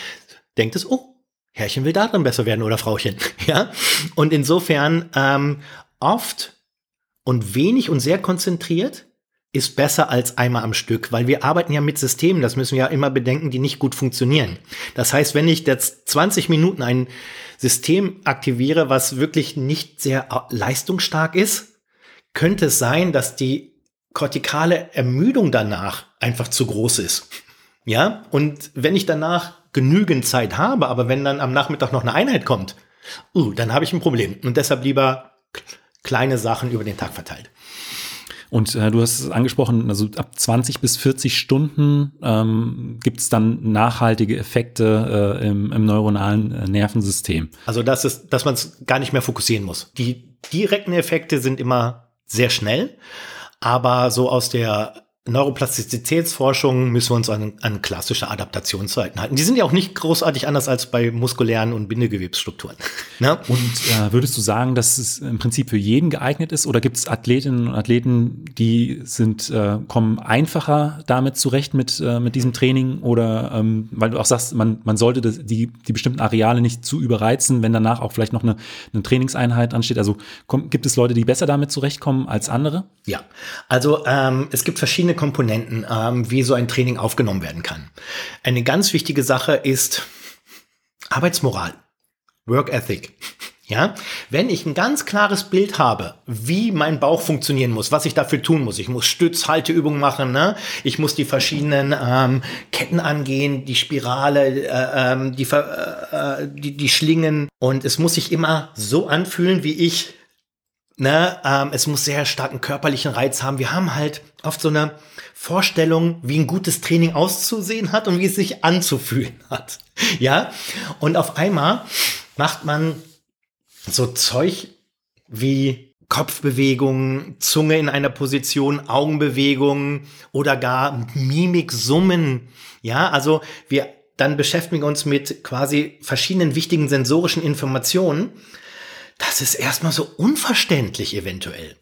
denkt es, oh, Herrchen will darin besser werden oder Frauchen. Ja? Und insofern ähm, oft und wenig und sehr konzentriert ist besser als einmal am Stück, weil wir arbeiten ja mit Systemen, das müssen wir ja immer bedenken, die nicht gut funktionieren. Das heißt, wenn ich jetzt 20 Minuten ein System aktiviere, was wirklich nicht sehr leistungsstark ist, könnte es sein, dass die kortikale Ermüdung danach einfach zu groß ist. Ja, und wenn ich danach genügend Zeit habe, aber wenn dann am Nachmittag noch eine Einheit kommt, uh, dann habe ich ein Problem. Und deshalb lieber kleine Sachen über den Tag verteilt. Und äh, du hast es angesprochen, also ab 20 bis 40 Stunden ähm, gibt es dann nachhaltige Effekte äh, im, im, neuronalen äh, Nervensystem. Also das ist, dass man es gar nicht mehr fokussieren muss. Die direkten Effekte sind immer sehr schnell, aber so aus der Neuroplastizitätsforschung müssen wir uns an, an klassische Adaptationszeiten halten. Die sind ja auch nicht großartig anders als bei muskulären und Bindegewebsstrukturen. ne? Und äh, würdest du sagen, dass es im Prinzip für jeden geeignet ist? Oder gibt es Athletinnen und Athleten, die sind, äh, kommen einfacher damit zurecht mit, äh, mit diesem Training? Oder ähm, weil du auch sagst, man, man sollte das, die, die bestimmten Areale nicht zu überreizen, wenn danach auch vielleicht noch eine, eine Trainingseinheit ansteht. Also komm, gibt es Leute, die besser damit zurechtkommen als andere? Ja, also ähm, es gibt verschiedene Komponenten, ähm, wie so ein Training aufgenommen werden kann. Eine ganz wichtige Sache ist Arbeitsmoral, Work Ethic. Ja, wenn ich ein ganz klares Bild habe, wie mein Bauch funktionieren muss, was ich dafür tun muss, ich muss Stützhalteübungen machen, ne? ich muss die verschiedenen ähm, Ketten angehen, die Spirale, äh, ähm, die, äh, äh, die, die Schlingen und es muss sich immer so anfühlen, wie ich Ne, ähm, es muss sehr starken körperlichen Reiz haben. Wir haben halt oft so eine Vorstellung, wie ein gutes Training auszusehen hat und wie es sich anzufühlen hat. Ja, und auf einmal macht man so Zeug wie Kopfbewegungen, Zunge in einer Position, Augenbewegungen oder gar Mimik, Summen. Ja, also wir dann beschäftigen uns mit quasi verschiedenen wichtigen sensorischen Informationen das ist erstmal so unverständlich eventuell.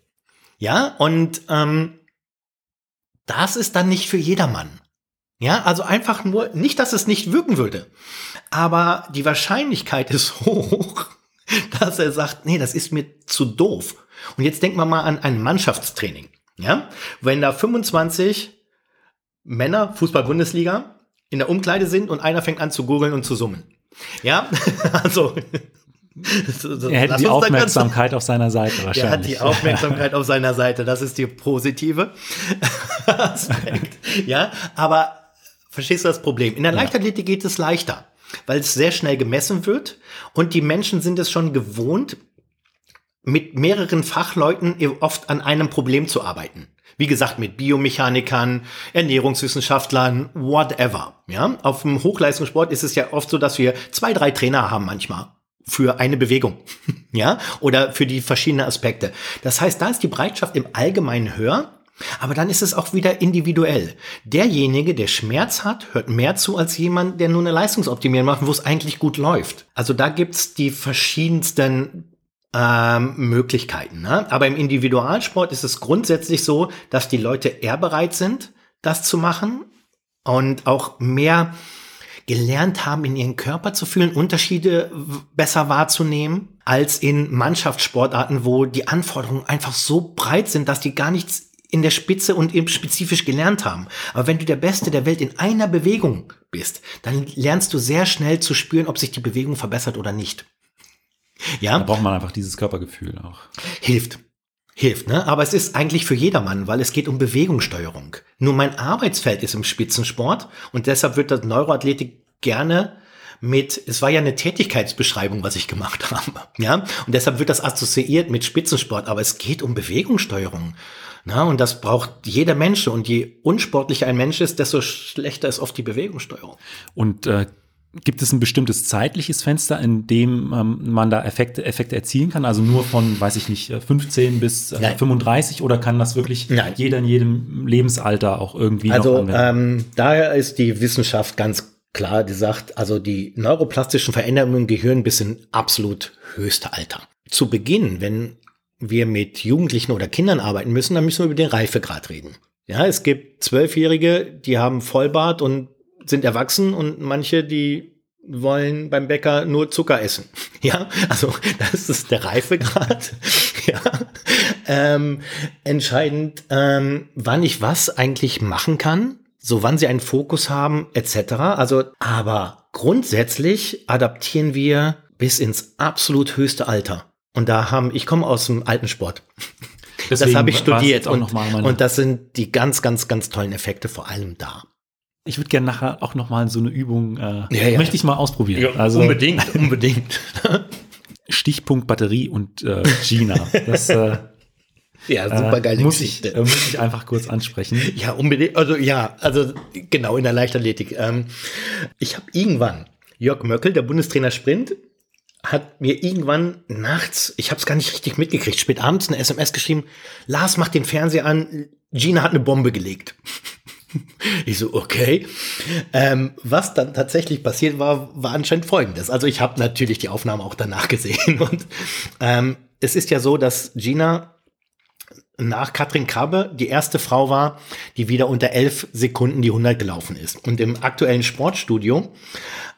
Ja, und ähm, das ist dann nicht für jedermann. Ja, also einfach nur, nicht, dass es nicht wirken würde, aber die Wahrscheinlichkeit ist hoch, dass er sagt, nee, das ist mir zu doof. Und jetzt denken wir mal an ein Mannschaftstraining. Ja, wenn da 25 Männer, Fußball-Bundesliga, in der Umkleide sind und einer fängt an zu gurgeln und zu summen. Ja, also er hätte die Aufmerksamkeit auf seiner Seite wahrscheinlich. Er hat die Aufmerksamkeit auf seiner Seite. Das ist die positive Aspekt. Ja, aber verstehst du das Problem? In der Leichtathletik geht es leichter, weil es sehr schnell gemessen wird und die Menschen sind es schon gewohnt, mit mehreren Fachleuten oft an einem Problem zu arbeiten. Wie gesagt, mit Biomechanikern, Ernährungswissenschaftlern, whatever. Ja, auf dem Hochleistungssport ist es ja oft so, dass wir zwei, drei Trainer haben manchmal für eine Bewegung, ja, oder für die verschiedenen Aspekte. Das heißt, da ist die Bereitschaft im Allgemeinen höher, aber dann ist es auch wieder individuell. Derjenige, der Schmerz hat, hört mehr zu als jemand, der nur eine Leistungsoptimierung macht, wo es eigentlich gut läuft. Also da gibt's die verschiedensten ähm, Möglichkeiten. Ne? Aber im Individualsport ist es grundsätzlich so, dass die Leute eher bereit sind, das zu machen und auch mehr gelernt haben, in ihren Körper zu fühlen, Unterschiede besser wahrzunehmen, als in Mannschaftssportarten, wo die Anforderungen einfach so breit sind, dass die gar nichts in der Spitze und eben spezifisch gelernt haben. Aber wenn du der Beste der Welt in einer Bewegung bist, dann lernst du sehr schnell zu spüren, ob sich die Bewegung verbessert oder nicht. Ja. Da braucht man einfach dieses Körpergefühl auch. Hilft. Hilft, ne? Aber es ist eigentlich für jedermann, weil es geht um Bewegungssteuerung. Nur mein Arbeitsfeld ist im Spitzensport und deshalb wird das Neuroathletik gerne mit, es war ja eine Tätigkeitsbeschreibung, was ich gemacht habe, ja? Und deshalb wird das assoziiert mit Spitzensport, aber es geht um Bewegungssteuerung. Na, und das braucht jeder Mensch. Und je unsportlicher ein Mensch ist, desto schlechter ist oft die Bewegungssteuerung. Und äh, Gibt es ein bestimmtes zeitliches Fenster, in dem ähm, man da Effekte, Effekte erzielen kann? Also nur von, weiß ich nicht, 15 bis äh, 35 oder kann das wirklich Nein. jeder in jedem Lebensalter auch irgendwie also, noch anwenden? Ähm, daher ist die Wissenschaft ganz klar, die sagt, also die neuroplastischen Veränderungen im Gehirn bis in absolut höchste Alter. Zu Beginn, wenn wir mit Jugendlichen oder Kindern arbeiten müssen, dann müssen wir über den Reifegrad reden. Ja, es gibt Zwölfjährige, die haben Vollbart und sind erwachsen und manche, die wollen beim Bäcker nur Zucker essen. Ja, also das ist der Reifegrad. ja, ähm, entscheidend, ähm, wann ich was eigentlich machen kann, so wann sie einen Fokus haben, etc. Also, aber grundsätzlich adaptieren wir bis ins absolut höchste Alter. Und da haben, ich komme aus dem alten Sport. Deswegen das habe ich studiert und, und das sind die ganz, ganz, ganz tollen Effekte vor allem da. Ich würde gerne nachher auch noch mal so eine Übung, äh, ja, ja. möchte ich mal ausprobieren. Ja, also, unbedingt, unbedingt. Stichpunkt Batterie und äh, Gina. Das, äh, ja, super geile äh, muss Geschichte. Ich, äh, muss ich einfach kurz ansprechen. Ja, unbedingt. Also ja, also genau in der Leichtathletik. Ähm, ich habe irgendwann Jörg Möckel, der Bundestrainer Sprint, hat mir irgendwann nachts, ich habe es gar nicht richtig mitgekriegt, spät abends eine SMS geschrieben, Lars macht den Fernseher an, Gina hat eine Bombe gelegt. Ich so, okay. Ähm, was dann tatsächlich passiert war, war anscheinend folgendes. Also ich habe natürlich die Aufnahme auch danach gesehen. Und ähm, es ist ja so, dass Gina nach Katrin Krabbe die erste Frau war, die wieder unter elf Sekunden die 100 gelaufen ist. Und im aktuellen Sportstudio,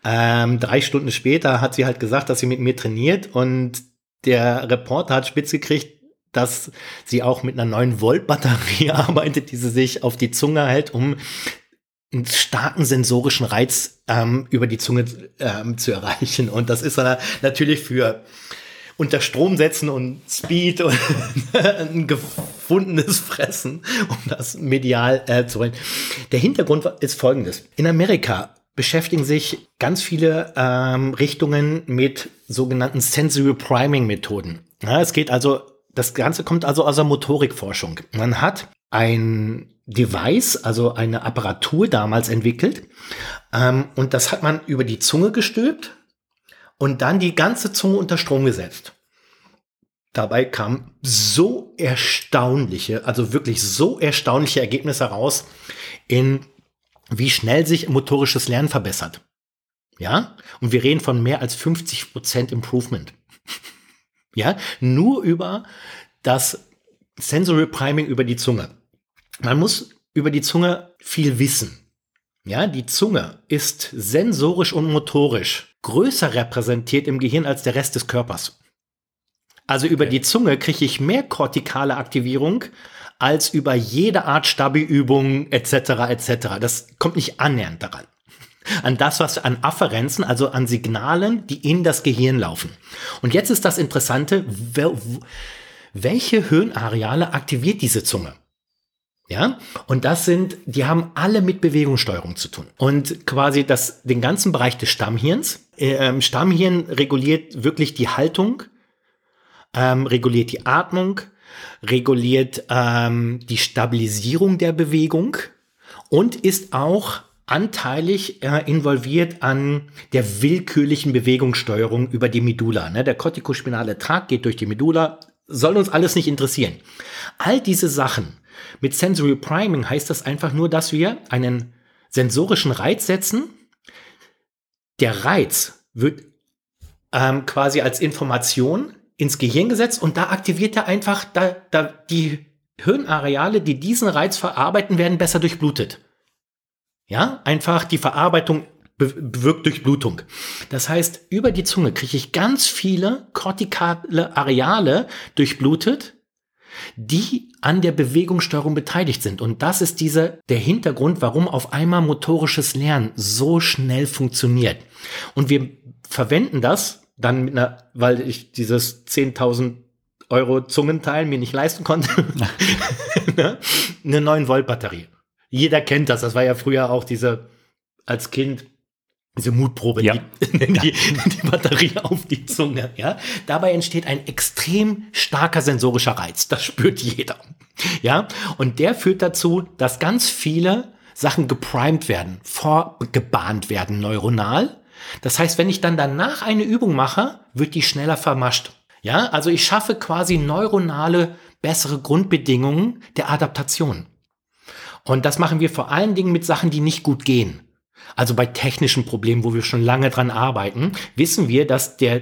ähm, drei Stunden später, hat sie halt gesagt, dass sie mit mir trainiert. Und der Reporter hat spitz gekriegt, dass sie auch mit einer 9 Volt Batterie arbeitet, die sie sich auf die Zunge hält, um einen starken sensorischen Reiz ähm, über die Zunge ähm, zu erreichen. Und das ist natürlich für unter Strom setzen und Speed und ein gefundenes Fressen, um das medial äh, zu wollen. Der Hintergrund ist folgendes. In Amerika beschäftigen sich ganz viele ähm, Richtungen mit sogenannten Sensory Priming Methoden. Ja, es geht also das Ganze kommt also aus der Motorikforschung. Man hat ein Device, also eine Apparatur damals entwickelt. Ähm, und das hat man über die Zunge gestülpt und dann die ganze Zunge unter Strom gesetzt. Dabei kamen so erstaunliche, also wirklich so erstaunliche Ergebnisse heraus, in wie schnell sich motorisches Lernen verbessert. Ja? Und wir reden von mehr als 50% Improvement. Ja, nur über das Sensory Priming über die Zunge. Man muss über die Zunge viel wissen. Ja, die Zunge ist sensorisch und motorisch größer repräsentiert im Gehirn als der Rest des Körpers. Also über die Zunge kriege ich mehr kortikale Aktivierung als über jede Art Stabi-Übung etc. etc. Das kommt nicht annähernd daran an das, was an Afferenzen, also an Signalen, die in das Gehirn laufen. Und jetzt ist das Interessante, welche Hirnareale aktiviert diese Zunge? Ja, und das sind, die haben alle mit Bewegungssteuerung zu tun. Und quasi das, den ganzen Bereich des Stammhirns. Äh, Stammhirn reguliert wirklich die Haltung, ähm, reguliert die Atmung, reguliert ähm, die Stabilisierung der Bewegung und ist auch anteilig äh, involviert an der willkürlichen Bewegungssteuerung über die Medulla. Ne? Der kortikospinale Trakt geht durch die Medulla, soll uns alles nicht interessieren. All diese Sachen mit Sensory Priming heißt das einfach nur, dass wir einen sensorischen Reiz setzen. Der Reiz wird ähm, quasi als Information ins Gehirn gesetzt und da aktiviert er einfach da, da die Hirnareale, die diesen Reiz verarbeiten, werden besser durchblutet. Ja, einfach die Verarbeitung bewirkt Durchblutung. Das heißt, über die Zunge kriege ich ganz viele kortikale Areale durchblutet, die an der Bewegungssteuerung beteiligt sind. Und das ist dieser, der Hintergrund, warum auf einmal motorisches Lernen so schnell funktioniert. Und wir verwenden das dann mit einer, weil ich dieses 10.000 Euro Zungenteil mir nicht leisten konnte, ne? eine 9 Volt Batterie. Jeder kennt das. Das war ja früher auch diese als Kind diese Mutprobe, ja. die, die, die, Batterie auf die Zunge. Ja, dabei entsteht ein extrem starker sensorischer Reiz. Das spürt jeder. Ja, und der führt dazu, dass ganz viele Sachen geprimed werden, vorgebahnt werden neuronal. Das heißt, wenn ich dann danach eine Übung mache, wird die schneller vermascht. Ja, also ich schaffe quasi neuronale bessere Grundbedingungen der Adaptation. Und das machen wir vor allen Dingen mit Sachen, die nicht gut gehen. Also bei technischen Problemen, wo wir schon lange dran arbeiten, wissen wir, dass der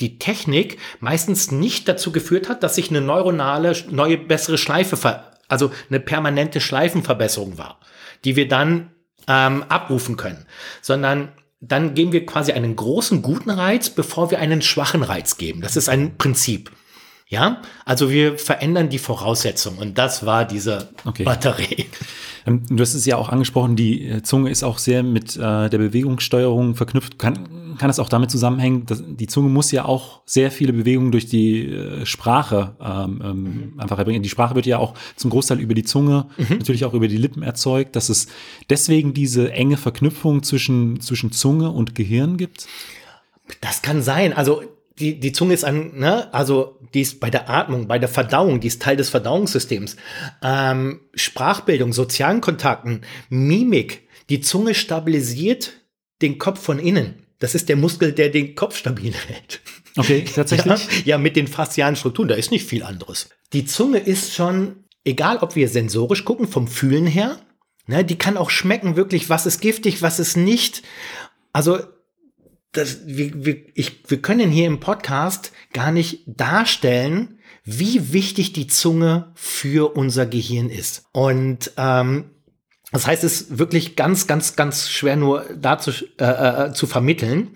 die Technik meistens nicht dazu geführt hat, dass sich eine neuronale, neue, bessere Schleife, also eine permanente Schleifenverbesserung war, die wir dann ähm, abrufen können, sondern dann geben wir quasi einen großen guten Reiz, bevor wir einen schwachen Reiz geben. Das ist ein Prinzip. Ja, also wir verändern die Voraussetzungen und das war diese okay. Batterie. Ähm, du hast es ja auch angesprochen, die äh, Zunge ist auch sehr mit äh, der Bewegungssteuerung verknüpft. Kann, kann es auch damit zusammenhängen, dass die Zunge muss ja auch sehr viele Bewegungen durch die äh, Sprache ähm, ähm, mhm. einfach erbringen. Die Sprache wird ja auch zum Großteil über die Zunge, mhm. natürlich auch über die Lippen erzeugt, dass es deswegen diese enge Verknüpfung zwischen, zwischen Zunge und Gehirn gibt? Das kann sein. Also die, die Zunge ist ein, ne, also die ist bei der Atmung, bei der Verdauung, die ist Teil des Verdauungssystems. Ähm, Sprachbildung, sozialen Kontakten, Mimik. Die Zunge stabilisiert den Kopf von innen. Das ist der Muskel, der den Kopf stabil hält. Okay, tatsächlich? Ja, ja, mit den faszialen Strukturen, da ist nicht viel anderes. Die Zunge ist schon, egal ob wir sensorisch gucken, vom Fühlen her, ne, die kann auch schmecken wirklich, was ist giftig, was ist nicht. Also das, wir, wir, ich, wir können hier im Podcast gar nicht darstellen, wie wichtig die Zunge für unser Gehirn ist. Und ähm, das heißt, es ist wirklich ganz, ganz, ganz schwer nur dazu äh, äh, zu vermitteln.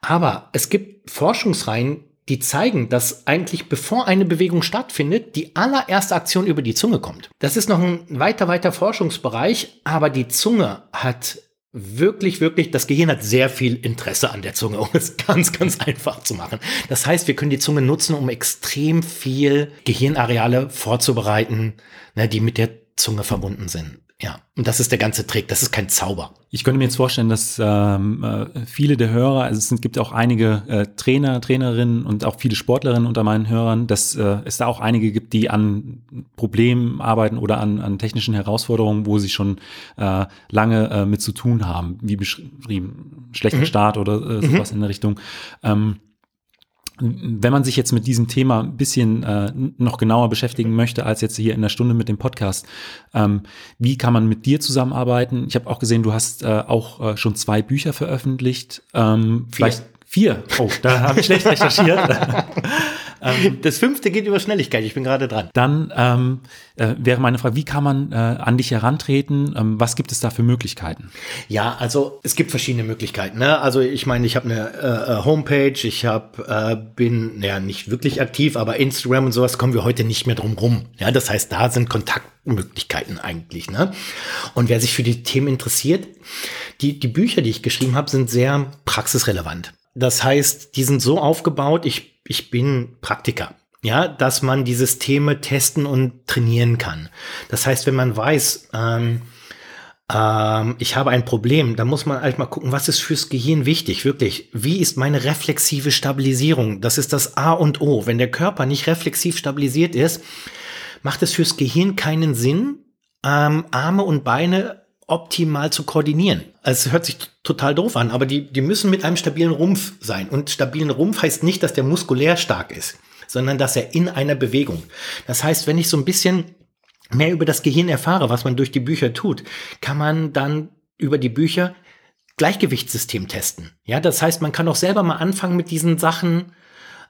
Aber es gibt Forschungsreihen, die zeigen, dass eigentlich bevor eine Bewegung stattfindet, die allererste Aktion über die Zunge kommt. Das ist noch ein weiter, weiter Forschungsbereich, aber die Zunge hat wirklich, wirklich, das Gehirn hat sehr viel Interesse an der Zunge, um es ganz, ganz einfach zu machen. Das heißt, wir können die Zunge nutzen, um extrem viel Gehirnareale vorzubereiten, ne, die mit der Zunge verbunden sind. Ja, und das ist der ganze Trick. Das ist kein Zauber. Ich könnte mir jetzt vorstellen, dass ähm, äh, viele der Hörer, also es gibt auch einige äh, Trainer, Trainerinnen und auch viele Sportlerinnen unter meinen Hörern, dass äh, es da auch einige gibt, die an Problemen arbeiten oder an, an technischen Herausforderungen, wo sie schon äh, lange äh, mit zu tun haben, wie beschrieben, schlechter mhm. Start oder äh, sowas mhm. in der Richtung. Ähm, wenn man sich jetzt mit diesem Thema ein bisschen äh, noch genauer beschäftigen möchte, als jetzt hier in der Stunde mit dem Podcast, ähm, wie kann man mit dir zusammenarbeiten? Ich habe auch gesehen, du hast äh, auch äh, schon zwei Bücher veröffentlicht. Ähm, vielleicht vier. Oh, da habe ich schlecht recherchiert. Ähm, das fünfte geht über Schnelligkeit. Ich bin gerade dran. Dann ähm, äh, wäre meine Frage, wie kann man äh, an dich herantreten? Ähm, was gibt es da für Möglichkeiten? Ja, also es gibt verschiedene Möglichkeiten. Ne? Also ich meine, ich habe eine äh, äh Homepage, ich habe äh, bin ja nicht wirklich aktiv, aber Instagram und sowas kommen wir heute nicht mehr drum rum. Ja, das heißt, da sind Kontaktmöglichkeiten eigentlich. Ne? Und wer sich für die Themen interessiert, die die Bücher, die ich geschrieben habe, sind sehr praxisrelevant. Das heißt, die sind so aufgebaut, ich ich bin Praktiker. Ja, dass man die Systeme testen und trainieren kann. Das heißt, wenn man weiß, ähm, ähm, ich habe ein Problem, dann muss man halt mal gucken, was ist fürs Gehirn wichtig, wirklich. Wie ist meine reflexive Stabilisierung? Das ist das A und O. Wenn der Körper nicht reflexiv stabilisiert ist, macht es fürs Gehirn keinen Sinn, ähm, Arme und Beine optimal zu koordinieren. Es hört sich total doof an, aber die, die müssen mit einem stabilen Rumpf sein. Und stabilen Rumpf heißt nicht, dass der muskulär stark ist, sondern dass er in einer Bewegung. Das heißt, wenn ich so ein bisschen mehr über das Gehirn erfahre, was man durch die Bücher tut, kann man dann über die Bücher Gleichgewichtssystem testen. Ja, das heißt, man kann auch selber mal anfangen mit diesen Sachen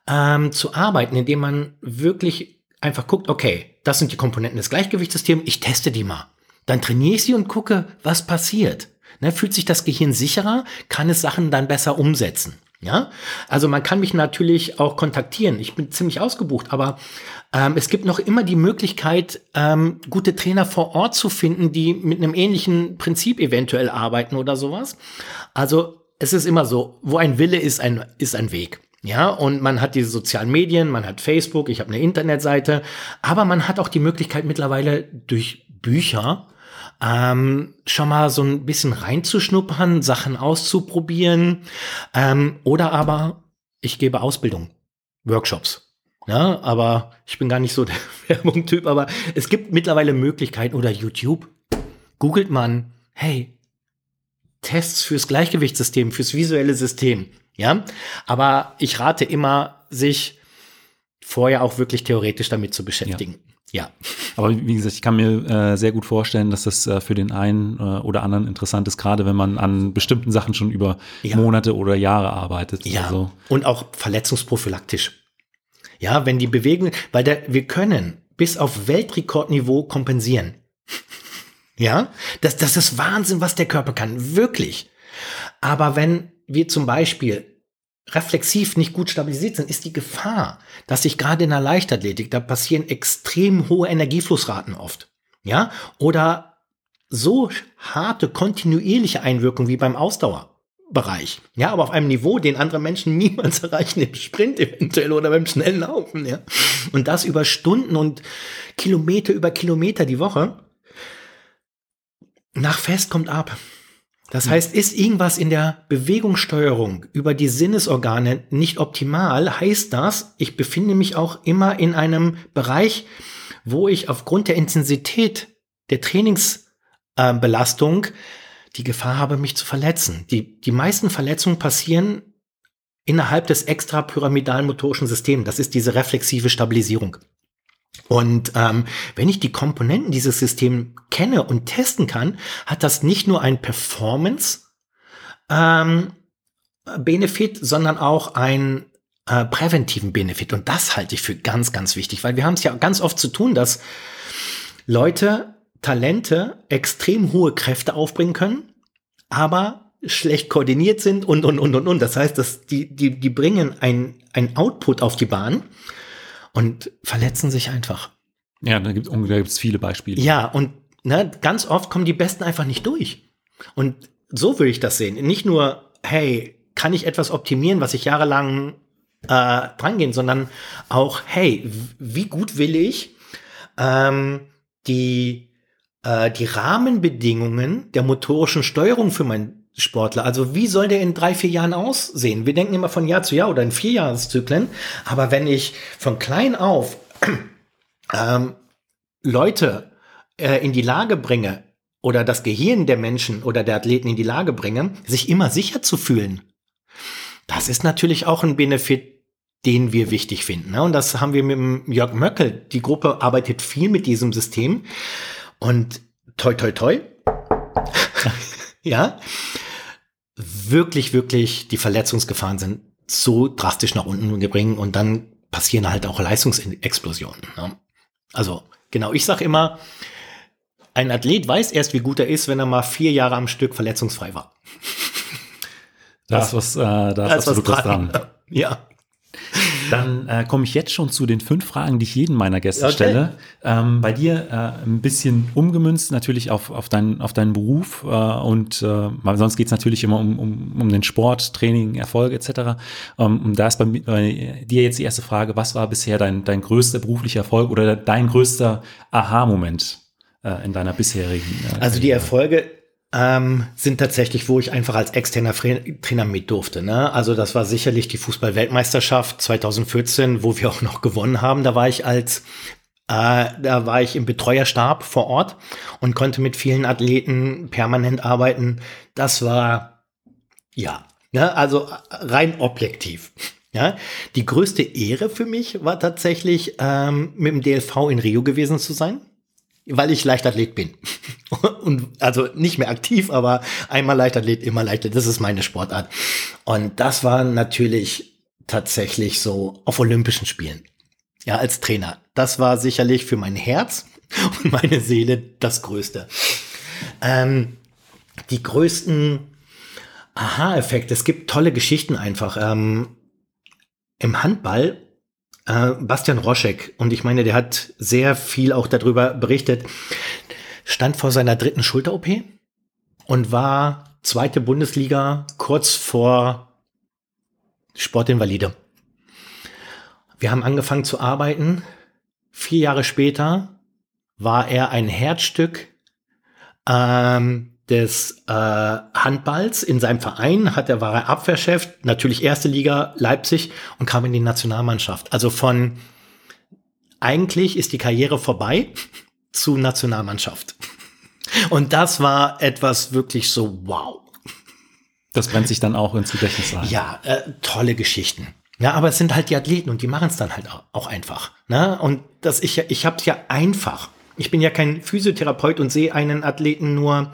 ähm, zu arbeiten, indem man wirklich einfach guckt, okay, das sind die Komponenten des Gleichgewichtssystems, ich teste die mal. Dann trainiere ich sie und gucke, was passiert. Ne, fühlt sich das Gehirn sicherer, kann es Sachen dann besser umsetzen. Ja, also man kann mich natürlich auch kontaktieren. Ich bin ziemlich ausgebucht, aber ähm, es gibt noch immer die Möglichkeit, ähm, gute Trainer vor Ort zu finden, die mit einem ähnlichen Prinzip eventuell arbeiten oder sowas. Also es ist immer so, wo ein Wille ist, ein, ist ein Weg. Ja, und man hat diese sozialen Medien, man hat Facebook, ich habe eine Internetseite, aber man hat auch die Möglichkeit mittlerweile durch Bücher ähm, schon mal so ein bisschen reinzuschnuppern, Sachen auszuprobieren ähm, oder aber ich gebe Ausbildung, Workshops. Ja, aber ich bin gar nicht so der Werbung-Typ, aber es gibt mittlerweile Möglichkeiten oder YouTube. Googelt man, hey, Tests fürs Gleichgewichtssystem, fürs visuelle System. Ja, aber ich rate immer, sich vorher auch wirklich theoretisch damit zu beschäftigen. Ja. Ja. Aber wie gesagt, ich kann mir äh, sehr gut vorstellen, dass das äh, für den einen äh, oder anderen interessant ist, gerade wenn man an bestimmten Sachen schon über ja. Monate oder Jahre arbeitet. Ja. Also. Und auch verletzungsprophylaktisch. Ja, wenn die Bewegung, weil der, wir können bis auf Weltrekordniveau kompensieren. ja, das, das ist Wahnsinn, was der Körper kann. Wirklich. Aber wenn wir zum Beispiel reflexiv nicht gut stabilisiert sind, ist die Gefahr, dass sich gerade in der Leichtathletik, da passieren extrem hohe Energieflussraten oft. Ja, oder so harte, kontinuierliche Einwirkungen wie beim Ausdauerbereich. Ja, aber auf einem Niveau, den andere Menschen niemals erreichen, im Sprint eventuell oder beim schnellen Laufen. Ja, und das über Stunden und Kilometer über Kilometer die Woche. Nach Fest kommt ab. Das hm. heißt, ist irgendwas in der Bewegungssteuerung über die Sinnesorgane nicht optimal, heißt das, ich befinde mich auch immer in einem Bereich, wo ich aufgrund der Intensität der Trainingsbelastung äh, die Gefahr habe, mich zu verletzen. Die, die meisten Verletzungen passieren innerhalb des extrapyramidalen motorischen Systems. Das ist diese reflexive Stabilisierung. Und ähm, wenn ich die Komponenten dieses Systems kenne und testen kann, hat das nicht nur ein Performance ähm, Benefit, sondern auch ein äh, präventiven Benefit. Und das halte ich für ganz, ganz wichtig, weil wir haben es ja ganz oft zu tun, dass Leute, Talente extrem hohe Kräfte aufbringen können, aber schlecht koordiniert sind und, und, und, und, und. Das heißt, dass die, die, die bringen ein, ein Output auf die Bahn, und verletzen sich einfach. Ja, da gibt es viele Beispiele. Ja, und ne, ganz oft kommen die Besten einfach nicht durch. Und so würde ich das sehen. Nicht nur, hey, kann ich etwas optimieren, was ich jahrelang äh, drangehen, sondern auch, hey, wie gut will ich ähm, die, äh, die Rahmenbedingungen der motorischen Steuerung für mein Sportler. Also wie soll der in drei, vier Jahren aussehen? Wir denken immer von Jahr zu Jahr oder in vier Jahreszyklen. Aber wenn ich von klein auf ähm, Leute äh, in die Lage bringe oder das Gehirn der Menschen oder der Athleten in die Lage bringe, sich immer sicher zu fühlen, das ist natürlich auch ein Benefit, den wir wichtig finden. Ne? Und das haben wir mit Jörg Möckel. Die Gruppe arbeitet viel mit diesem System. Und toi, toi, toi. ja wirklich, wirklich die Verletzungsgefahren sind so drastisch nach unten gebringen und dann passieren halt auch Leistungsexplosionen. Ne? Also genau, ich sage immer, ein Athlet weiß erst, wie gut er ist, wenn er mal vier Jahre am Stück verletzungsfrei war. Da ist was, äh, da ist absolut was dran. Ja. Dann äh, komme ich jetzt schon zu den fünf Fragen, die ich jedem meiner Gäste okay. stelle. Ähm, bei dir äh, ein bisschen umgemünzt natürlich auf, auf, dein, auf deinen Beruf äh, und äh, sonst geht es natürlich immer um, um, um den Sport, Training, Erfolge etc. Ähm, und da ist bei, bei, dir jetzt die erste Frage, was war bisher dein, dein größter beruflicher Erfolg oder dein größter Aha-Moment äh, in deiner bisherigen? Äh, also die Erfolge ähm, sind tatsächlich, wo ich einfach als externer Trainer mit durfte. Ne? Also das war sicherlich die Fußball-Weltmeisterschaft 2014, wo wir auch noch gewonnen haben. Da war ich als äh, da war ich im Betreuerstab vor Ort und konnte mit vielen Athleten permanent arbeiten. Das war ja, ne? also rein objektiv. Ja, die größte Ehre für mich war tatsächlich ähm, mit dem DLV in Rio gewesen zu sein weil ich Leichtathlet bin. Und also nicht mehr aktiv, aber einmal Leichtathlet, immer Leichtathlet. Das ist meine Sportart. Und das war natürlich tatsächlich so auf Olympischen Spielen. Ja, als Trainer. Das war sicherlich für mein Herz und meine Seele das Größte. Ähm, die größten Aha-Effekte. Es gibt tolle Geschichten einfach. Ähm, Im Handball äh, Bastian Roschek, und ich meine, der hat sehr viel auch darüber berichtet, stand vor seiner dritten Schulter-OP und war zweite Bundesliga kurz vor Sportinvalide. wir haben angefangen zu arbeiten. Vier Jahre später war er ein Herzstück ähm, des äh, Handballs in seinem Verein, hat er, war er Abwehrchef, natürlich erste Liga Leipzig und kam in die Nationalmannschaft. Also von eigentlich ist die Karriere vorbei zu Nationalmannschaft. Und das war etwas wirklich so wow. Das brennt sich dann auch ins Gedächtnis ein. Ja, äh, tolle Geschichten. Ja, aber es sind halt die Athleten und die machen es dann halt auch einfach. Ne? Und das ich, ich habe es ja einfach. Ich bin ja kein Physiotherapeut und sehe einen Athleten nur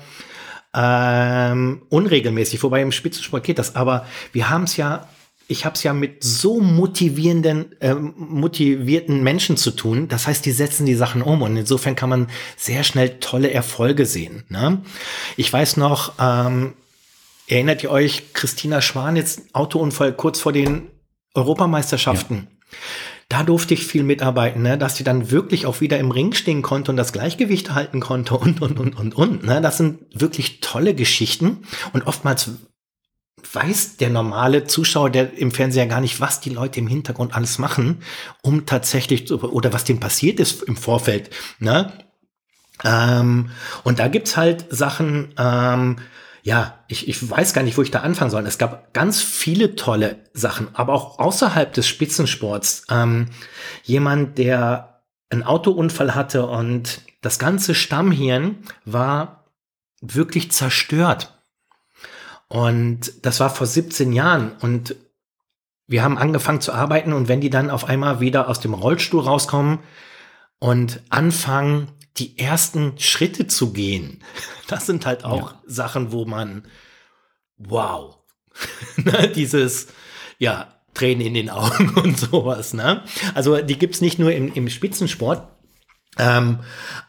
ähm, unregelmäßig, wobei im Spitzensport geht das. Aber wir haben es ja, ich habe es ja mit so motivierenden, äh, motivierten Menschen zu tun. Das heißt, die setzen die Sachen um und insofern kann man sehr schnell tolle Erfolge sehen. Ne? Ich weiß noch, ähm, erinnert ihr euch, Christina Schwan, jetzt Autounfall kurz vor den Europameisterschaften. Ja. Da durfte ich viel mitarbeiten, ne? dass sie dann wirklich auch wieder im Ring stehen konnte und das Gleichgewicht halten konnte und, und, und, und, und. Ne? Das sind wirklich tolle Geschichten und oftmals weiß der normale Zuschauer, der im Fernseher gar nicht, was die Leute im Hintergrund alles machen, um tatsächlich, oder was dem passiert ist im Vorfeld. Ne? Ähm, und da gibt's halt Sachen, ähm, ja, ich, ich weiß gar nicht, wo ich da anfangen soll. Es gab ganz viele tolle Sachen, aber auch außerhalb des Spitzensports. Ähm, jemand, der einen Autounfall hatte und das ganze Stammhirn war wirklich zerstört. Und das war vor 17 Jahren. Und wir haben angefangen zu arbeiten und wenn die dann auf einmal wieder aus dem Rollstuhl rauskommen und anfangen, die ersten Schritte zu gehen, das sind halt auch ja. Sachen, wo man, wow, ne, dieses, ja, Tränen in den Augen und sowas, ne? Also die gibt's nicht nur im, im Spitzensport, ähm,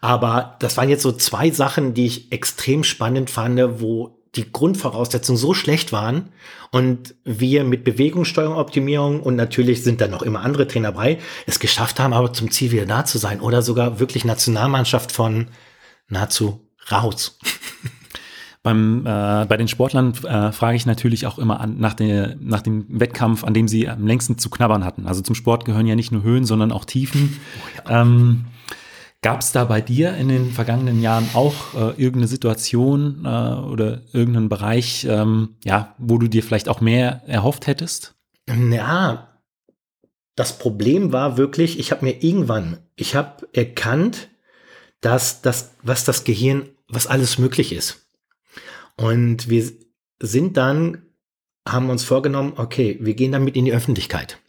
aber das waren jetzt so zwei Sachen, die ich extrem spannend fand, wo die Grundvoraussetzungen so schlecht waren und wir mit Bewegungssteuerung, Optimierung und natürlich sind da noch immer andere Trainer bei, es geschafft haben, aber zum Ziel wieder da zu sein oder sogar wirklich Nationalmannschaft von nahezu raus. Beim, äh, bei den Sportlern äh, frage ich natürlich auch immer an, nach, der, nach dem Wettkampf, an dem sie am längsten zu knabbern hatten. Also zum Sport gehören ja nicht nur Höhen, sondern auch Tiefen. Oh ja. ähm, Gab es da bei dir in den vergangenen Jahren auch äh, irgendeine Situation äh, oder irgendeinen Bereich, ähm, ja, wo du dir vielleicht auch mehr erhofft hättest? Ja, das Problem war wirklich, ich habe mir irgendwann, ich habe erkannt, dass das, was das Gehirn, was alles möglich ist. Und wir sind dann, haben uns vorgenommen, okay, wir gehen damit in die Öffentlichkeit.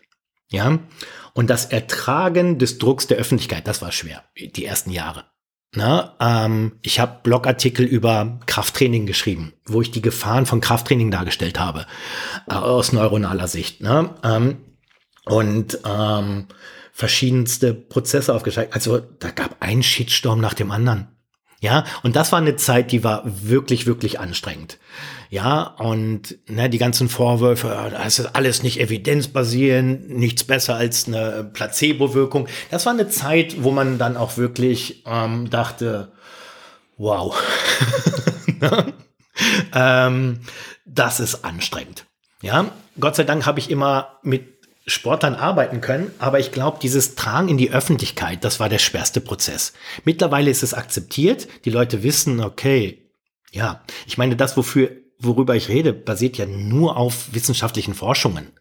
Ja. Und das Ertragen des Drucks der Öffentlichkeit, das war schwer, die ersten Jahre. Na, ähm, ich habe Blogartikel über Krafttraining geschrieben, wo ich die Gefahren von Krafttraining dargestellt habe, äh, aus neuronaler Sicht. Ne? Ähm, und ähm, verschiedenste Prozesse aufgezeigt. Also da gab ein Shitstorm nach dem anderen. Ja, und das war eine Zeit, die war wirklich, wirklich anstrengend. Ja, und ne, die ganzen Vorwürfe, das ist alles nicht evidenzbasierend, nichts besser als eine Placebo-Wirkung. Das war eine Zeit, wo man dann auch wirklich ähm, dachte, wow, ne? ähm, das ist anstrengend. Ja, Gott sei Dank habe ich immer mit Sportlern arbeiten können, aber ich glaube, dieses Tragen in die Öffentlichkeit, das war der schwerste Prozess. Mittlerweile ist es akzeptiert, die Leute wissen, okay, ja, ich meine, das, wofür, worüber ich rede, basiert ja nur auf wissenschaftlichen Forschungen.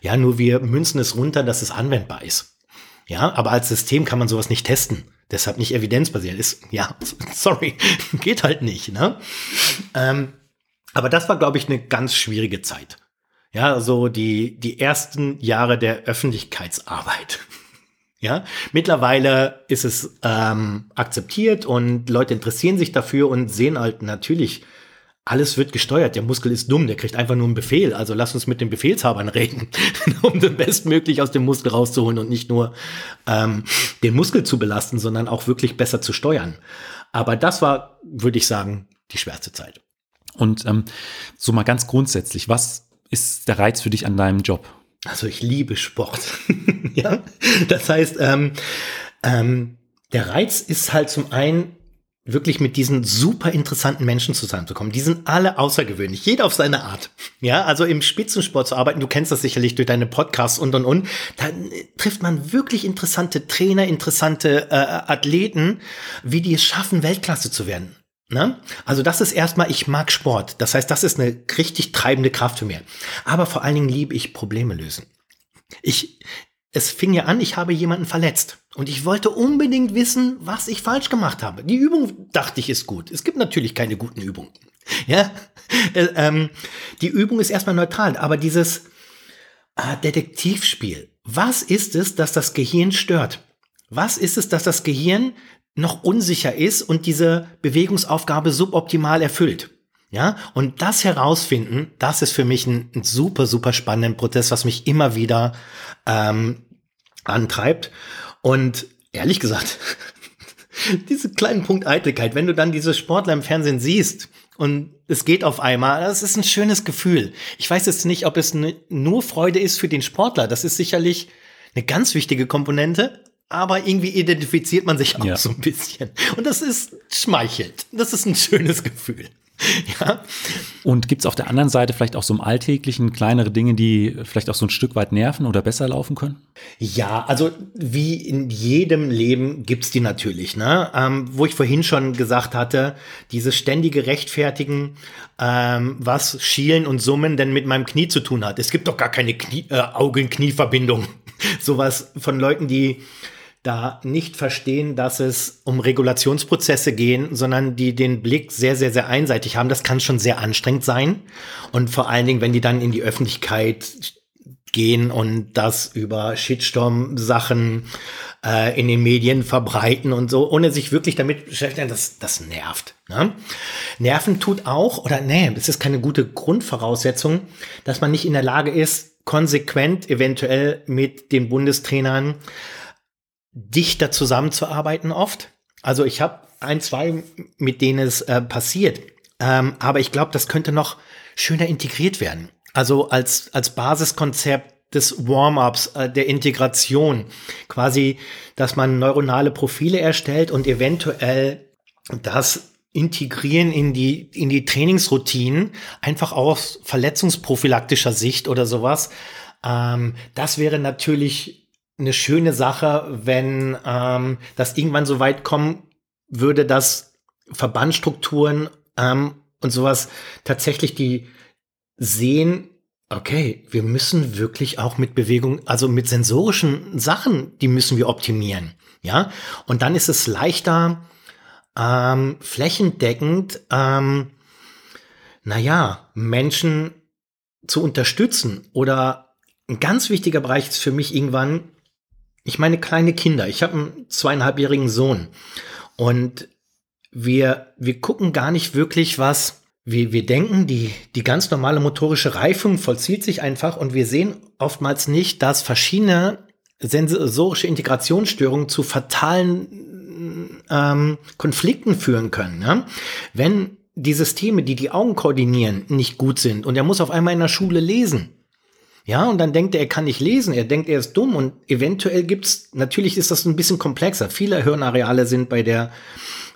Ja, nur wir münzen es runter, dass es anwendbar ist. Ja, aber als System kann man sowas nicht testen. Deshalb nicht evidenzbasiert ist. Ja, sorry, geht halt nicht. Ne? Ähm, aber das war, glaube ich, eine ganz schwierige Zeit. Ja, so die, die ersten Jahre der Öffentlichkeitsarbeit. Ja, mittlerweile ist es ähm, akzeptiert und Leute interessieren sich dafür und sehen halt natürlich, alles wird gesteuert. Der Muskel ist dumm, der kriegt einfach nur einen Befehl. Also lass uns mit den Befehlshabern reden, um den bestmöglich aus dem Muskel rauszuholen und nicht nur ähm, den Muskel zu belasten, sondern auch wirklich besser zu steuern. Aber das war, würde ich sagen, die schwerste Zeit. Und ähm, so mal ganz grundsätzlich, was ist der Reiz für dich an deinem Job? Also ich liebe Sport. ja, das heißt, ähm, ähm, der Reiz ist halt zum einen wirklich mit diesen super interessanten Menschen zusammenzukommen. Die sind alle außergewöhnlich, jeder auf seine Art. Ja, also im Spitzensport zu arbeiten, du kennst das sicherlich durch deine Podcasts und und und, da trifft man wirklich interessante Trainer, interessante äh, Athleten, wie die es schaffen, Weltklasse zu werden. Ne? Also das ist erstmal, ich mag Sport. Das heißt, das ist eine richtig treibende Kraft für mich. Aber vor allen Dingen liebe ich Probleme lösen. Ich, es fing ja an, ich habe jemanden verletzt. Und ich wollte unbedingt wissen, was ich falsch gemacht habe. Die Übung dachte ich ist gut. Es gibt natürlich keine guten Übungen. Ja, äh, ähm, die Übung ist erstmal neutral, aber dieses äh, Detektivspiel. Was ist es, dass das Gehirn stört? Was ist es, dass das Gehirn noch unsicher ist und diese Bewegungsaufgabe suboptimal erfüllt? Ja, und das herausfinden, das ist für mich ein, ein super, super spannender Prozess, was mich immer wieder ähm, antreibt. Und ehrlich gesagt, diese kleinen Punkt Eitelkeit, wenn du dann diese Sportler im Fernsehen siehst und es geht auf einmal, das ist ein schönes Gefühl. Ich weiß jetzt nicht, ob es nur Freude ist für den Sportler. Das ist sicherlich eine ganz wichtige Komponente, aber irgendwie identifiziert man sich auch ja. so ein bisschen. Und das ist schmeichelt. Das ist ein schönes Gefühl. ja. Und gibt es auf der anderen Seite vielleicht auch so im Alltäglichen kleinere Dinge, die vielleicht auch so ein Stück weit nerven oder besser laufen können? Ja, also wie in jedem Leben gibt's die natürlich. Ne? Ähm, wo ich vorhin schon gesagt hatte, dieses ständige Rechtfertigen, ähm, was Schielen und Summen denn mit meinem Knie zu tun hat. Es gibt doch gar keine äh, Augen-Knie-Verbindung. Sowas von Leuten, die da nicht verstehen, dass es um Regulationsprozesse gehen, sondern die den Blick sehr, sehr, sehr einseitig haben. Das kann schon sehr anstrengend sein. Und vor allen Dingen, wenn die dann in die Öffentlichkeit gehen und das über Shitstorm-Sachen äh, in den Medien verbreiten und so, ohne sich wirklich damit beschäftigen, das, das nervt. Ne? Nerven tut auch, oder nee, es ist keine gute Grundvoraussetzung, dass man nicht in der Lage ist, konsequent eventuell mit den Bundestrainern dichter zusammenzuarbeiten oft. Also ich habe ein, zwei, mit denen es äh, passiert. Ähm, aber ich glaube, das könnte noch schöner integriert werden. Also als, als Basiskonzept des Warm-ups, äh, der Integration. Quasi, dass man neuronale Profile erstellt und eventuell das integrieren in die, in die Trainingsroutinen, einfach aus verletzungsprophylaktischer Sicht oder sowas. Ähm, das wäre natürlich eine schöne Sache, wenn ähm, das irgendwann so weit kommen würde, dass Verbandstrukturen ähm, und sowas tatsächlich die sehen, okay, wir müssen wirklich auch mit Bewegung, also mit sensorischen Sachen, die müssen wir optimieren. Ja, und dann ist es leichter, ähm, flächendeckend, ähm, naja, Menschen zu unterstützen. Oder ein ganz wichtiger Bereich ist für mich irgendwann, ich meine kleine Kinder. Ich habe einen zweieinhalbjährigen Sohn und wir, wir gucken gar nicht wirklich, was wir, wir denken, die, die ganz normale motorische Reifung vollzieht sich einfach und wir sehen oftmals nicht, dass verschiedene sensorische Integrationsstörungen zu fatalen ähm, Konflikten führen können. Ne? Wenn die Systeme, die die Augen koordinieren, nicht gut sind und er muss auf einmal in der Schule lesen, ja, und dann denkt er, er kann nicht lesen, er denkt, er ist dumm und eventuell gibt's, natürlich ist das ein bisschen komplexer. Viele Hirnareale sind bei der,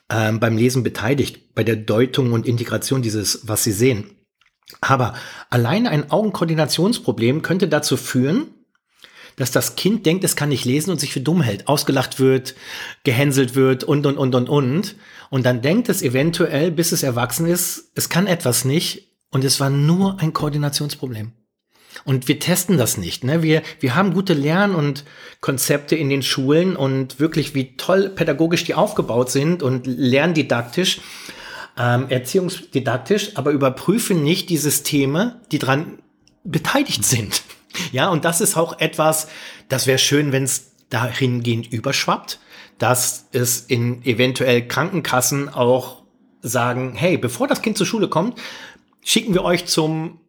ähm, beim Lesen beteiligt, bei der Deutung und Integration dieses, was sie sehen. Aber alleine ein Augenkoordinationsproblem könnte dazu führen, dass das Kind denkt, es kann nicht lesen und sich für dumm hält, ausgelacht wird, gehänselt wird und, und, und, und, und. Und dann denkt es eventuell, bis es erwachsen ist, es kann etwas nicht und es war nur ein Koordinationsproblem. Und wir testen das nicht. Ne? Wir, wir haben gute Lern- und Konzepte in den Schulen und wirklich, wie toll pädagogisch die aufgebaut sind und lerndidaktisch, ähm, erziehungsdidaktisch, aber überprüfen nicht die Systeme, die dran beteiligt sind. Ja, und das ist auch etwas, das wäre schön, wenn es dahingehend überschwappt, dass es in eventuell Krankenkassen auch sagen, hey, bevor das Kind zur Schule kommt, schicken wir euch zum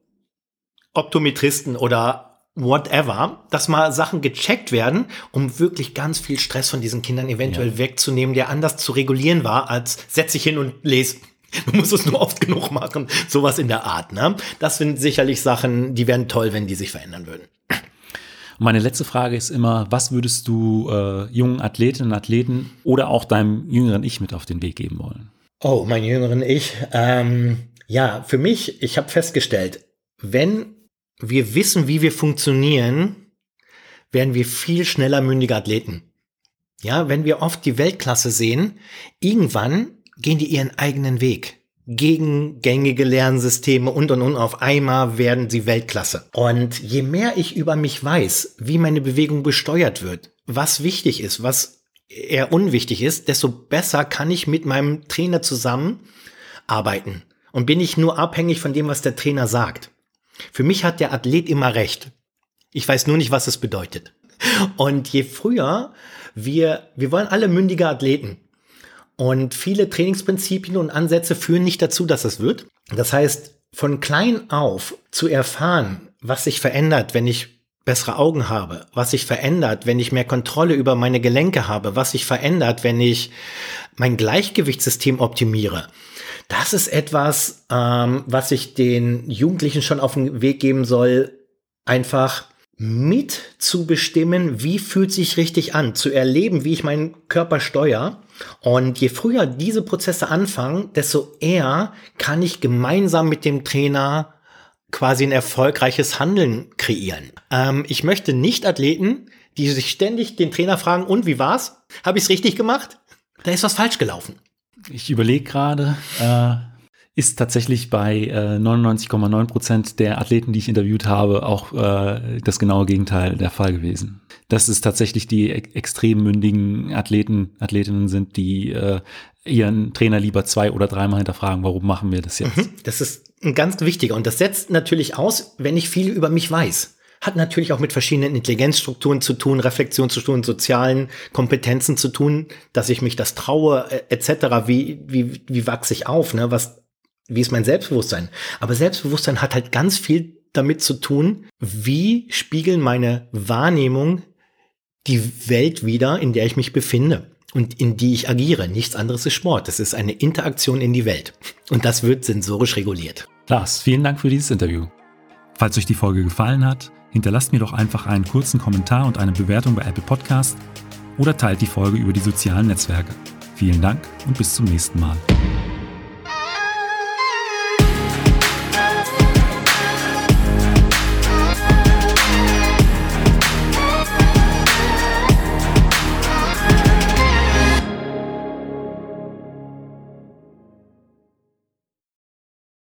Optometristen oder whatever, dass mal Sachen gecheckt werden, um wirklich ganz viel Stress von diesen Kindern eventuell ja. wegzunehmen, der anders zu regulieren war, als setz dich hin und lese. Du musst es nur oft genug machen. Sowas in der Art, ne? Das sind sicherlich Sachen, die wären toll, wenn die sich verändern würden. Und meine letzte Frage ist immer, was würdest du äh, jungen Athletinnen und Athleten oder auch deinem jüngeren Ich mit auf den Weg geben wollen? Oh, mein jüngeren Ich. Ähm, ja, für mich, ich habe festgestellt, wenn wir wissen, wie wir funktionieren, werden wir viel schneller mündige Athleten. Ja, wenn wir oft die Weltklasse sehen, irgendwann gehen die ihren eigenen Weg gegen gängige Lernsysteme und und und auf einmal werden sie Weltklasse. Und je mehr ich über mich weiß, wie meine Bewegung besteuert wird, was wichtig ist, was eher unwichtig ist, desto besser kann ich mit meinem Trainer zusammen arbeiten und bin ich nur abhängig von dem, was der Trainer sagt. Für mich hat der Athlet immer recht. Ich weiß nur nicht, was es bedeutet. Und je früher wir, wir wollen alle mündige Athleten. Und viele Trainingsprinzipien und Ansätze führen nicht dazu, dass es wird. Das heißt, von klein auf zu erfahren, was sich verändert, wenn ich bessere Augen habe, was sich verändert, wenn ich mehr Kontrolle über meine Gelenke habe, was sich verändert, wenn ich mein Gleichgewichtssystem optimiere. Das ist etwas, ähm, was ich den Jugendlichen schon auf den Weg geben soll, einfach mit zu bestimmen, wie fühlt sich richtig an, zu erleben, wie ich meinen Körper steuere und je früher diese Prozesse anfangen, desto eher kann ich gemeinsam mit dem Trainer quasi ein erfolgreiches Handeln kreieren. Ähm, ich möchte nicht Athleten, die sich ständig den Trainer fragen, und wie war's? Habe ich es richtig gemacht? Da ist was falsch gelaufen. Ich überlege gerade, äh, ist tatsächlich bei äh, 99,9 Prozent der Athleten, die ich interviewt habe, auch äh, das genaue Gegenteil der Fall gewesen dass es tatsächlich die extrem mündigen Athleten, Athletinnen sind, die äh, ihren Trainer lieber zwei oder dreimal hinterfragen, warum machen wir das jetzt? Mhm, das ist ein ganz wichtiger und das setzt natürlich aus, wenn ich viel über mich weiß. Hat natürlich auch mit verschiedenen Intelligenzstrukturen zu tun, Reflexion zu tun, sozialen Kompetenzen zu tun, dass ich mich das traue, äh, etc. Wie, wie, wie wachse ich auf? Ne? Was, wie ist mein Selbstbewusstsein? Aber Selbstbewusstsein hat halt ganz viel damit zu tun, wie spiegeln meine Wahrnehmung die Welt wieder, in der ich mich befinde und in die ich agiere. Nichts anderes ist Sport. Das ist eine Interaktion in die Welt. Und das wird sensorisch reguliert. Lars, vielen Dank für dieses Interview. Falls euch die Folge gefallen hat, hinterlasst mir doch einfach einen kurzen Kommentar und eine Bewertung bei Apple Podcast oder teilt die Folge über die sozialen Netzwerke. Vielen Dank und bis zum nächsten Mal.